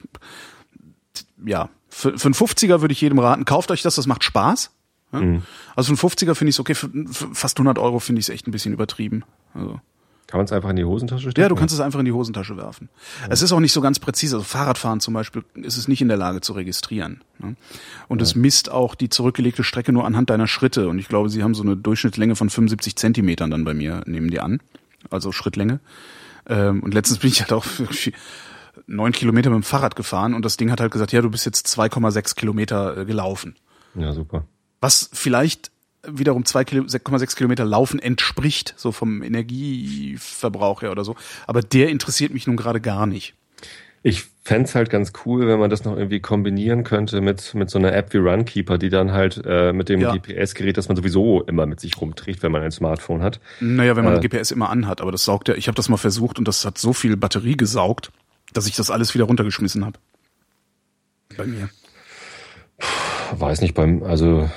ja, für, für einen 50er würde ich jedem raten, kauft euch das, das macht Spaß. Ja? Mhm. Also für einen 50er finde ich es okay, für, für fast 100 Euro finde ich es echt ein bisschen übertrieben. Also. Kann man es einfach in die Hosentasche stecken? Ja, du kannst es einfach in die Hosentasche werfen. Ja. Es ist auch nicht so ganz präzise. Also Fahrradfahren zum Beispiel ist es nicht in der Lage zu registrieren. Ne? Und ja. es misst auch die zurückgelegte Strecke nur anhand deiner Schritte. Und ich glaube, sie haben so eine Durchschnittslänge von 75 Zentimetern dann bei mir, nehmen die an. Also Schrittlänge. Ähm, und letztens bin ich halt auch neun Kilometer mit dem Fahrrad gefahren und das Ding hat halt gesagt, ja, du bist jetzt 2,6 Kilometer äh, gelaufen. Ja, super. Was vielleicht wiederum 2,6 Kilometer Laufen entspricht, so vom Energieverbrauch her oder so. Aber der interessiert mich nun gerade gar nicht. Ich fände halt ganz cool, wenn man das noch irgendwie kombinieren könnte mit, mit so einer App wie Runkeeper, die dann halt äh, mit dem ja. GPS-Gerät, das man sowieso immer mit sich rumträgt, wenn man ein Smartphone hat. Naja, wenn man äh, GPS immer anhat, aber das saugt ja, ich habe das mal versucht und das hat so viel Batterie gesaugt, dass ich das alles wieder runtergeschmissen habe. Bei mir. Weiß nicht, beim, also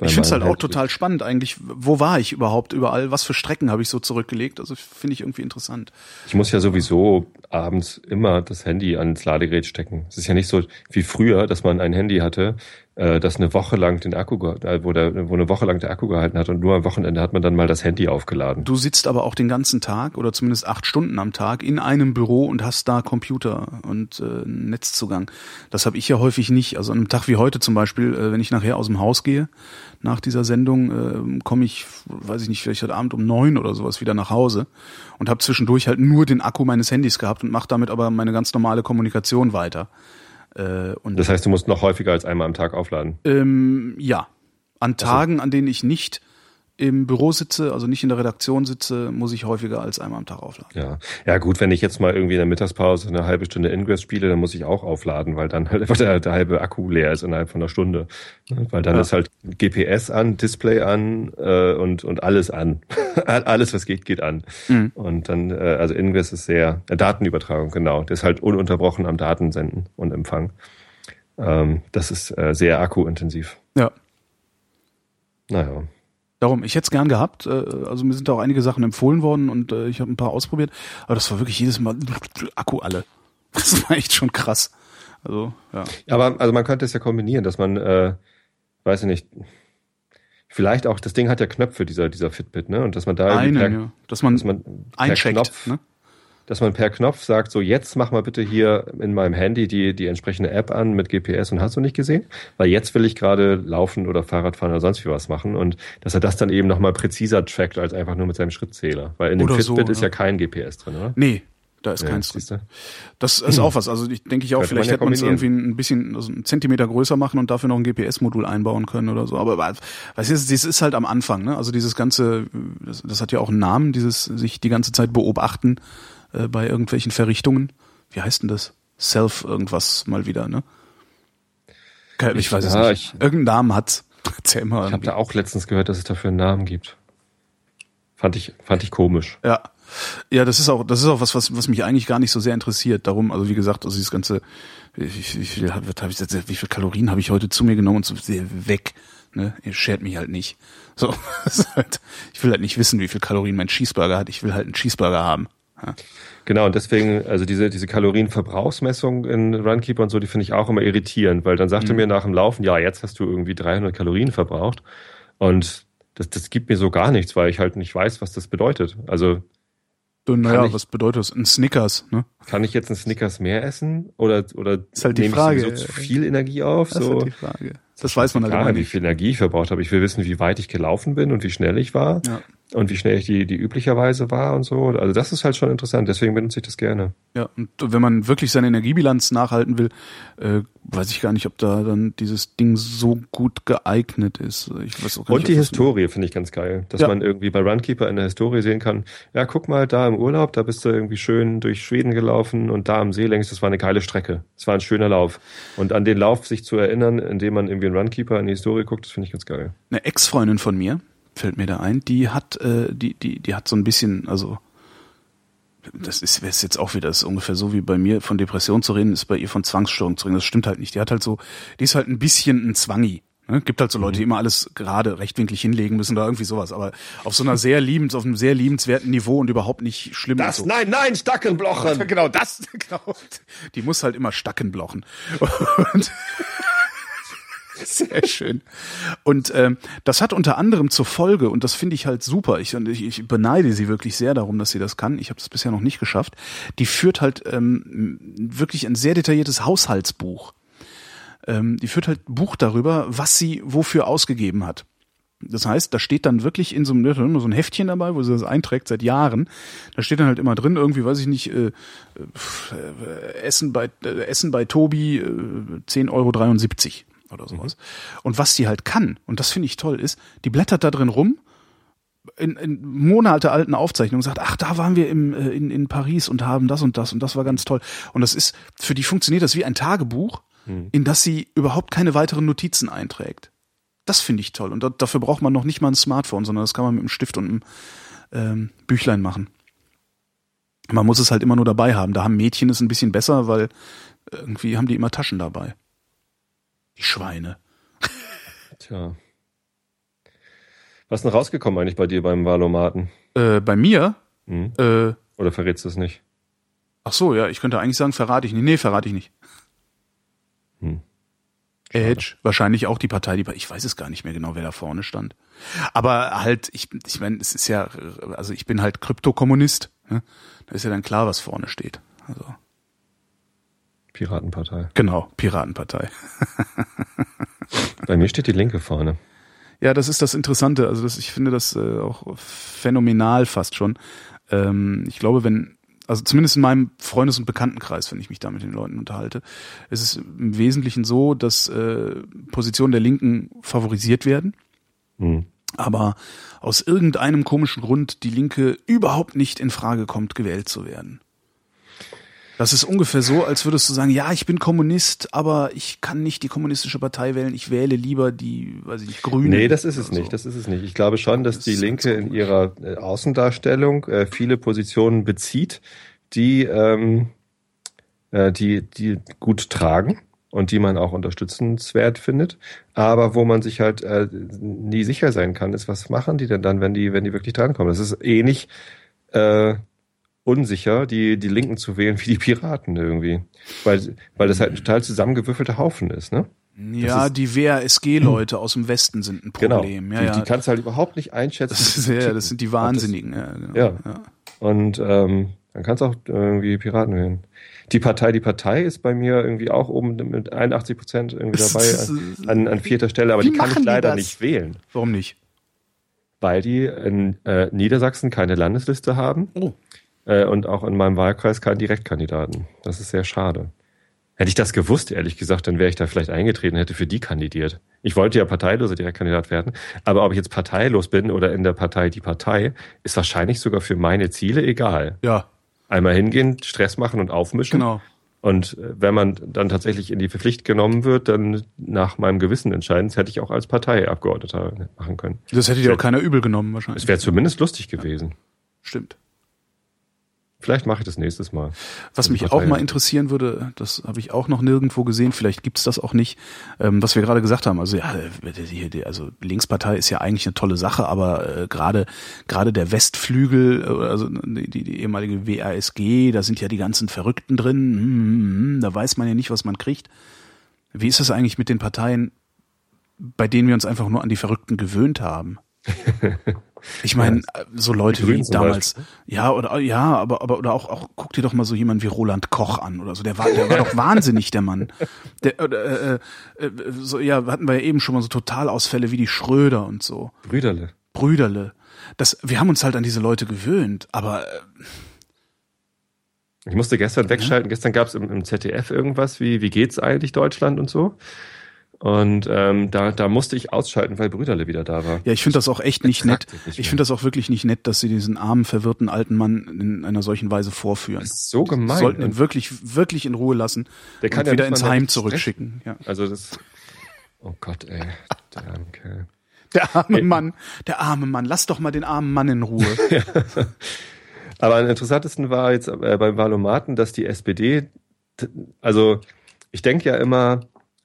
ich finde es halt auch total spannend eigentlich. Wo war ich überhaupt überall? Was für Strecken habe ich so zurückgelegt? Also finde ich irgendwie interessant. Ich muss ja sowieso abends immer das Handy ans Ladegerät stecken. Es ist ja nicht so wie früher, dass man ein Handy hatte, äh, das eine Woche lang den Akku, wo, der, wo eine Woche lang der Akku gehalten hat und nur am Wochenende hat man dann mal das Handy aufgeladen. Du sitzt aber auch den ganzen Tag oder zumindest acht Stunden am Tag in einem Büro und hast da Computer und äh, Netzzugang. Das habe ich ja häufig nicht. Also an einem Tag wie heute zum Beispiel, äh, wenn ich nachher aus dem Haus gehe, nach dieser Sendung äh, komme ich, weiß ich nicht, vielleicht heute Abend um neun oder sowas wieder nach Hause und habe zwischendurch halt nur den Akku meines Handys gehabt und mache damit aber meine ganz normale Kommunikation weiter. Äh, und das heißt, du musst noch häufiger als einmal am Tag aufladen? Ähm, ja. An Tagen, also. an denen ich nicht im Büro sitze, also nicht in der Redaktion sitze, muss ich häufiger als einmal am Tag aufladen. Ja, ja gut, wenn ich jetzt mal irgendwie in der Mittagspause eine halbe Stunde Ingress spiele, dann muss ich auch aufladen, weil dann halt einfach der, der halbe Akku leer ist innerhalb von einer Stunde. Weil dann ja. ist halt GPS an, Display an äh, und und alles an. alles, was geht, geht an. Mhm. Und dann, äh, also Ingress ist sehr, äh, Datenübertragung, genau. Das ist halt ununterbrochen am Datensenden und Empfang. Ähm, das ist äh, sehr akkuintensiv. Ja. Naja. Darum, ich hätte es gern gehabt. Äh, also mir sind da auch einige Sachen empfohlen worden und äh, ich habe ein paar ausprobiert. Aber das war wirklich jedes Mal Akku alle. Das war echt schon krass. Also, ja. Aber also man könnte es ja kombinieren, dass man, äh, weiß ich nicht, vielleicht auch, das Ding hat ja Knöpfe, dieser, dieser Fitbit, ne? Und dass man da Einen, per, ja. dass man, dass man eincheckt, Knopf, ne? Dass man per Knopf sagt, so jetzt mach mal bitte hier in meinem Handy die, die entsprechende App an mit GPS und hast du nicht gesehen? Weil jetzt will ich gerade laufen oder Fahrrad fahren oder sonst wie was machen und dass er das dann eben nochmal präziser trackt als einfach nur mit seinem Schrittzähler. Weil in dem oder Fitbit so, ist ja. ja kein GPS drin, oder? Nee, da ist ja, keins drin. Das ist auch was. Also ich denke ich auch, vielleicht hätte man es irgendwie ein bisschen also einen Zentimeter größer machen und dafür noch ein GPS-Modul einbauen können oder so. Aber weißt du, das ist halt am Anfang. Ne? Also dieses ganze, das, das hat ja auch einen Namen, dieses sich die ganze Zeit beobachten äh, bei irgendwelchen Verrichtungen. Wie heißt denn das? Self irgendwas mal wieder, ne? Ich, ich weiß ja, es nicht. Ich, Irgendeinen Namen hat's. Erzähl mal. Ich habe da auch letztens gehört, dass es dafür einen Namen gibt. Fand ich, fand ich komisch. Ja. Ja, das ist auch, das ist auch was, was, was mich eigentlich gar nicht so sehr interessiert. Darum, also wie gesagt, also dieses ganze, wie, wie viel, hab, hab ich, wie viel Kalorien habe ich heute zu mir genommen und so weg. Ne, ihr schert mich halt nicht. So, halt, ich will halt nicht wissen, wie viel Kalorien mein Cheeseburger hat. Ich will halt einen Cheeseburger haben. Ja. Genau, und deswegen, also diese, diese Kalorienverbrauchsmessung in Runkeeper und so, die finde ich auch immer irritierend, weil dann sagte mhm. mir nach dem Laufen, ja, jetzt hast du irgendwie 300 Kalorien verbraucht. Und das, das gibt mir so gar nichts, weil ich halt nicht weiß, was das bedeutet. Also. Naja, ich, was bedeutet das? Ein Snickers, ne? Kann ich jetzt ein Snickers mehr essen? Oder, oder ist halt die Frage. ich so zu viel Energie auf? Das so? ist halt die Frage. Das weiß man halt Klar, wie viel Energie ich verbraucht habe. Ich will wissen, wie weit ich gelaufen bin und wie schnell ich war. Ja und wie schnell ich die, die üblicherweise war und so. Also das ist halt schon interessant, deswegen benutze ich das gerne. Ja, und wenn man wirklich seine Energiebilanz nachhalten will, äh, weiß ich gar nicht, ob da dann dieses Ding so gut geeignet ist. Ich weiß auch gar und nicht, die Historie finde ich ganz geil, dass ja. man irgendwie bei Runkeeper in der Historie sehen kann, ja, guck mal, da im Urlaub, da bist du irgendwie schön durch Schweden gelaufen und da am See längs, das war eine geile Strecke. Das war ein schöner Lauf. Und an den Lauf sich zu erinnern, indem man irgendwie in Runkeeper in die Historie guckt, das finde ich ganz geil. Eine Ex-Freundin von mir, fällt mir da ein, die hat, äh, die, die, die hat so ein bisschen, also das ist, ist jetzt auch wieder, das ist ungefähr so wie bei mir von Depression zu reden, ist bei ihr von Zwangsstörung zu reden. Das stimmt halt nicht. Die hat halt so, die ist halt ein bisschen ein Zwangi. Ne? Gibt halt so Leute, die immer alles gerade rechtwinklig hinlegen müssen oder irgendwie sowas, aber auf so einer sehr liebens, auf einem sehr liebenswerten Niveau und überhaupt nicht schlimm. Das, so. nein, nein, Stackenblochen. Genau, das, genau. Die muss halt immer Stackenblochen. Und Sehr schön. Und ähm, das hat unter anderem zur Folge, und das finde ich halt super, ich, ich, ich beneide sie wirklich sehr darum, dass sie das kann, ich habe das bisher noch nicht geschafft, die führt halt ähm, wirklich ein sehr detailliertes Haushaltsbuch. Ähm, die führt halt Buch darüber, was sie wofür ausgegeben hat. Das heißt, da steht dann wirklich in so einem, so ein Heftchen dabei, wo sie das einträgt seit Jahren. Da steht dann halt immer drin, irgendwie, weiß ich nicht, äh, äh, Essen bei äh, Essen bei Tobi äh, 10,73 Euro oder sowas. Mhm. Und was die halt kann, und das finde ich toll, ist, die blättert da drin rum, in, in Monate alten Aufzeichnungen sagt, ach, da waren wir im, äh, in, in Paris und haben das und das und das war ganz toll. Und das ist, für die funktioniert das wie ein Tagebuch, mhm. in das sie überhaupt keine weiteren Notizen einträgt. Das finde ich toll. Und da, dafür braucht man noch nicht mal ein Smartphone, sondern das kann man mit einem Stift und einem ähm, Büchlein machen. Man muss es halt immer nur dabei haben. Da haben Mädchen es ein bisschen besser, weil irgendwie haben die immer Taschen dabei. Die Schweine. Tja. Was ist denn rausgekommen eigentlich bei dir beim Wahlomaten? Äh, bei mir? Hm? Äh, Oder verrätst du es nicht? Ach so, ja, ich könnte eigentlich sagen, verrate ich nicht. Nee, verrate ich nicht. Hm. Edge, wahrscheinlich auch die Partei, die ich weiß es gar nicht mehr genau, wer da vorne stand. Aber halt, ich, ich meine, es ist ja, also ich bin halt Kryptokommunist. Ne? Da ist ja dann klar, was vorne steht. Also Piratenpartei. Genau, Piratenpartei. Bei mir steht die Linke vorne. Ja, das ist das Interessante. Also das, ich finde das äh, auch phänomenal fast schon. Ähm, ich glaube, wenn also zumindest in meinem Freundes- und Bekanntenkreis, wenn ich mich da mit den Leuten unterhalte, ist es im Wesentlichen so, dass äh, Positionen der Linken favorisiert werden. Mhm. Aber aus irgendeinem komischen Grund die Linke überhaupt nicht in Frage kommt, gewählt zu werden. Das ist ungefähr so, als würdest du sagen, ja, ich bin Kommunist, aber ich kann nicht die kommunistische Partei wählen, ich wähle lieber die, weiß ich nicht, Grüne. Nee, das ist es nicht, das ist es nicht. Ich glaube schon, dass das die Linke in ihrer äh, Außendarstellung äh, viele Positionen bezieht, die, ähm, äh, die, die gut tragen und die man auch unterstützenswert findet, aber wo man sich halt äh, nie sicher sein kann, ist, was machen die denn dann, wenn die, wenn die wirklich drankommen? Das ist ähnlich äh, unsicher, die, die Linken zu wählen wie die Piraten irgendwie. Weil, weil das halt ein total zusammengewürfelter Haufen ist, ne? Ja, ist, die WASG-Leute aus dem Westen sind ein genau. Problem. Genau. Ja, die, die kannst du halt überhaupt nicht einschätzen. Das, ist, ja, das sind die Wahnsinnigen. Das, ja, genau. ja. ja. Und ähm, dann kannst du auch irgendwie Piraten wählen. Die Partei, die Partei ist bei mir irgendwie auch oben mit 81 Prozent irgendwie dabei an, an, vierter Stelle, aber die kann ich leider nicht wählen. Warum nicht? Weil die in äh, Niedersachsen keine Landesliste haben. Oh äh, und auch in meinem Wahlkreis keinen Direktkandidaten. Das ist sehr schade. Hätte ich das gewusst, ehrlich gesagt, dann wäre ich da vielleicht eingetreten, hätte für die kandidiert. Ich wollte ja parteiloser Direktkandidat werden, aber ob ich jetzt parteilos bin oder in der Partei die Partei, ist wahrscheinlich sogar für meine Ziele egal. Ja. Einmal hingehen, Stress machen und aufmischen. Genau. Und äh, wenn man dann tatsächlich in die Pflicht genommen wird, dann nach meinem Gewissen entscheiden, das hätte ich auch als Parteiabgeordneter machen können. Das hätte dir auch keiner übel genommen wahrscheinlich. Es wäre zumindest lustig gewesen. Stimmt. Vielleicht mache ich das nächstes Mal. Was mich auch mal interessieren würde, das habe ich auch noch nirgendwo gesehen, vielleicht gibt's das auch nicht, ähm, was wir gerade gesagt haben. Also ja, die, die, also Linkspartei ist ja eigentlich eine tolle Sache, aber äh, gerade gerade der Westflügel, äh, also die, die, die ehemalige WASG, da sind ja die ganzen Verrückten drin, hm, hm, hm, da weiß man ja nicht, was man kriegt. Wie ist das eigentlich mit den Parteien, bei denen wir uns einfach nur an die Verrückten gewöhnt haben? Ich meine, ja, so Leute wie damals, ja, oder ja, aber, aber oder auch, auch, guck dir doch mal so jemand wie Roland Koch an oder so. Der war, der war doch wahnsinnig, der Mann. Der, äh, äh, äh, so, ja, hatten wir ja eben schon mal so Totalausfälle wie die Schröder und so. Brüderle. Brüderle. Das, wir haben uns halt an diese Leute gewöhnt, aber äh, ich musste gestern wegschalten. Ja. Gestern gab es im, im ZDF irgendwas wie, wie geht's eigentlich Deutschland und so. Und ähm, da, da musste ich ausschalten, weil Brüderle wieder da war. Ja, ich finde das auch echt nicht nett. Nicht ich finde das auch wirklich nicht nett, dass sie diesen armen, verwirrten alten Mann in einer solchen Weise vorführen. Das ist so gemein. Sie sollten ihn wirklich, wirklich in Ruhe lassen der kann und ja wieder ins Heim zurückschicken. Ja. Also das. Oh Gott, ey. Der arme Kerl. Der arme ey. Mann, der arme Mann. Lass doch mal den armen Mann in Ruhe. Aber am interessantesten war jetzt äh, beim Wahlomaten, dass die SPD, also ich denke ja immer,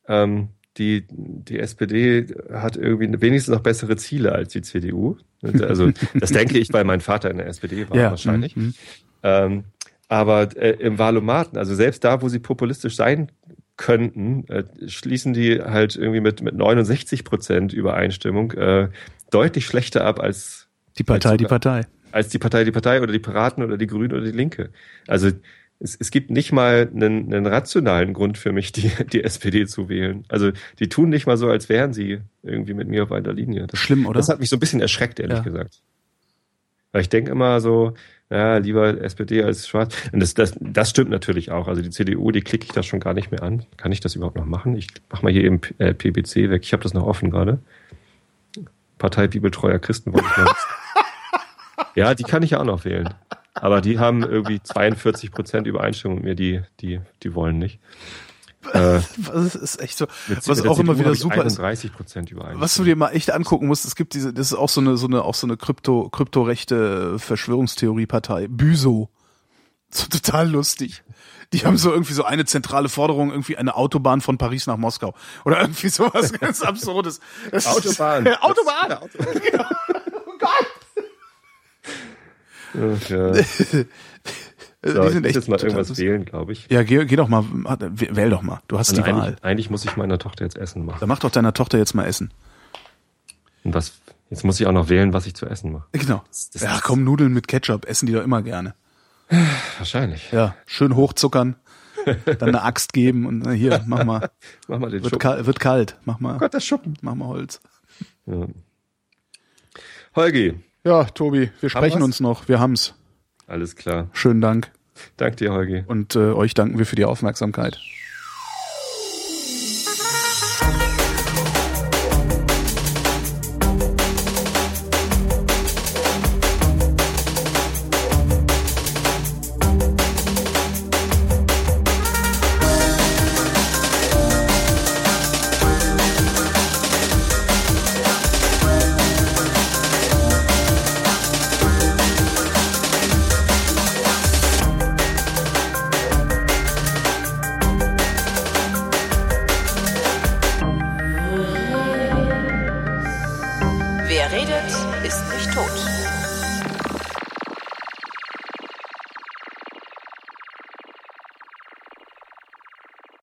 ähm, die, die SPD hat irgendwie wenigstens noch bessere Ziele als die CDU. Also das denke ich, weil mein Vater in der SPD war ja. wahrscheinlich. Mhm. Ähm, aber äh, im Wahlomaten, also selbst da, wo sie populistisch sein könnten, äh, schließen die halt irgendwie mit, mit 69 Prozent Übereinstimmung äh, deutlich schlechter ab als die Partei, als sogar, die Partei. Als die Partei, die Partei oder die Piraten oder die Grünen oder die Linke. Also es, es gibt nicht mal einen, einen rationalen Grund für mich, die, die SPD zu wählen. Also die tun nicht mal so, als wären sie irgendwie mit mir auf einer Linie. Das, Schlimm, oder? Das hat mich so ein bisschen erschreckt, ehrlich ja. gesagt. Weil ich denke immer so, ja, lieber SPD als Schwarz. Und das, das, das stimmt natürlich auch. Also die CDU, die klicke ich da schon gar nicht mehr an. Kann ich das überhaupt noch machen? Ich mach mal hier eben äh, PBC weg. Ich habe das noch offen gerade. Partei Bibeltreuer Christen wollte ich mal. ja, die kann ich ja auch noch wählen. Aber die haben irgendwie 42 Prozent Übereinstimmung mit mir, die, die, die wollen nicht. Äh, das ist echt so, was auch immer wieder super ist. Übereinstimmung. Was du dir mal echt angucken musst, es gibt diese, das ist auch so eine, so eine, auch so eine Krypto, kryptorechte Verschwörungstheorie-Partei. Büso. So total lustig. Die haben so irgendwie so eine zentrale Forderung, irgendwie eine Autobahn von Paris nach Moskau. Oder irgendwie sowas ganz Absurdes. Das Autobahn. Ist, Autobahn! Autobahn. Gott! Ja. So, die sind ich echt jetzt mal irgendwas wählen, glaube ich. Ja, geh, geh doch mal, wähl doch mal. Du hast also die eigentlich, Wahl. Eigentlich muss ich meiner Tochter jetzt Essen machen. Dann mach doch deiner Tochter jetzt mal Essen. Und was? Jetzt muss ich auch noch wählen, was ich zu essen mache. Genau. Das, das ja, komm, Nudeln mit Ketchup essen die doch immer gerne. Wahrscheinlich. Ja, schön hochzuckern, dann eine Axt geben und hier, mach mal. mach mal den wird, kal wird kalt, mach mal. Oh Gott, das Schuppen. Mach mal Holz. Ja. Holgi. Ja, Tobi, wir sprechen uns noch. Wir haben's. Alles klar. Schönen Dank. Dank dir, Holgi. Und äh, euch danken wir für die Aufmerksamkeit.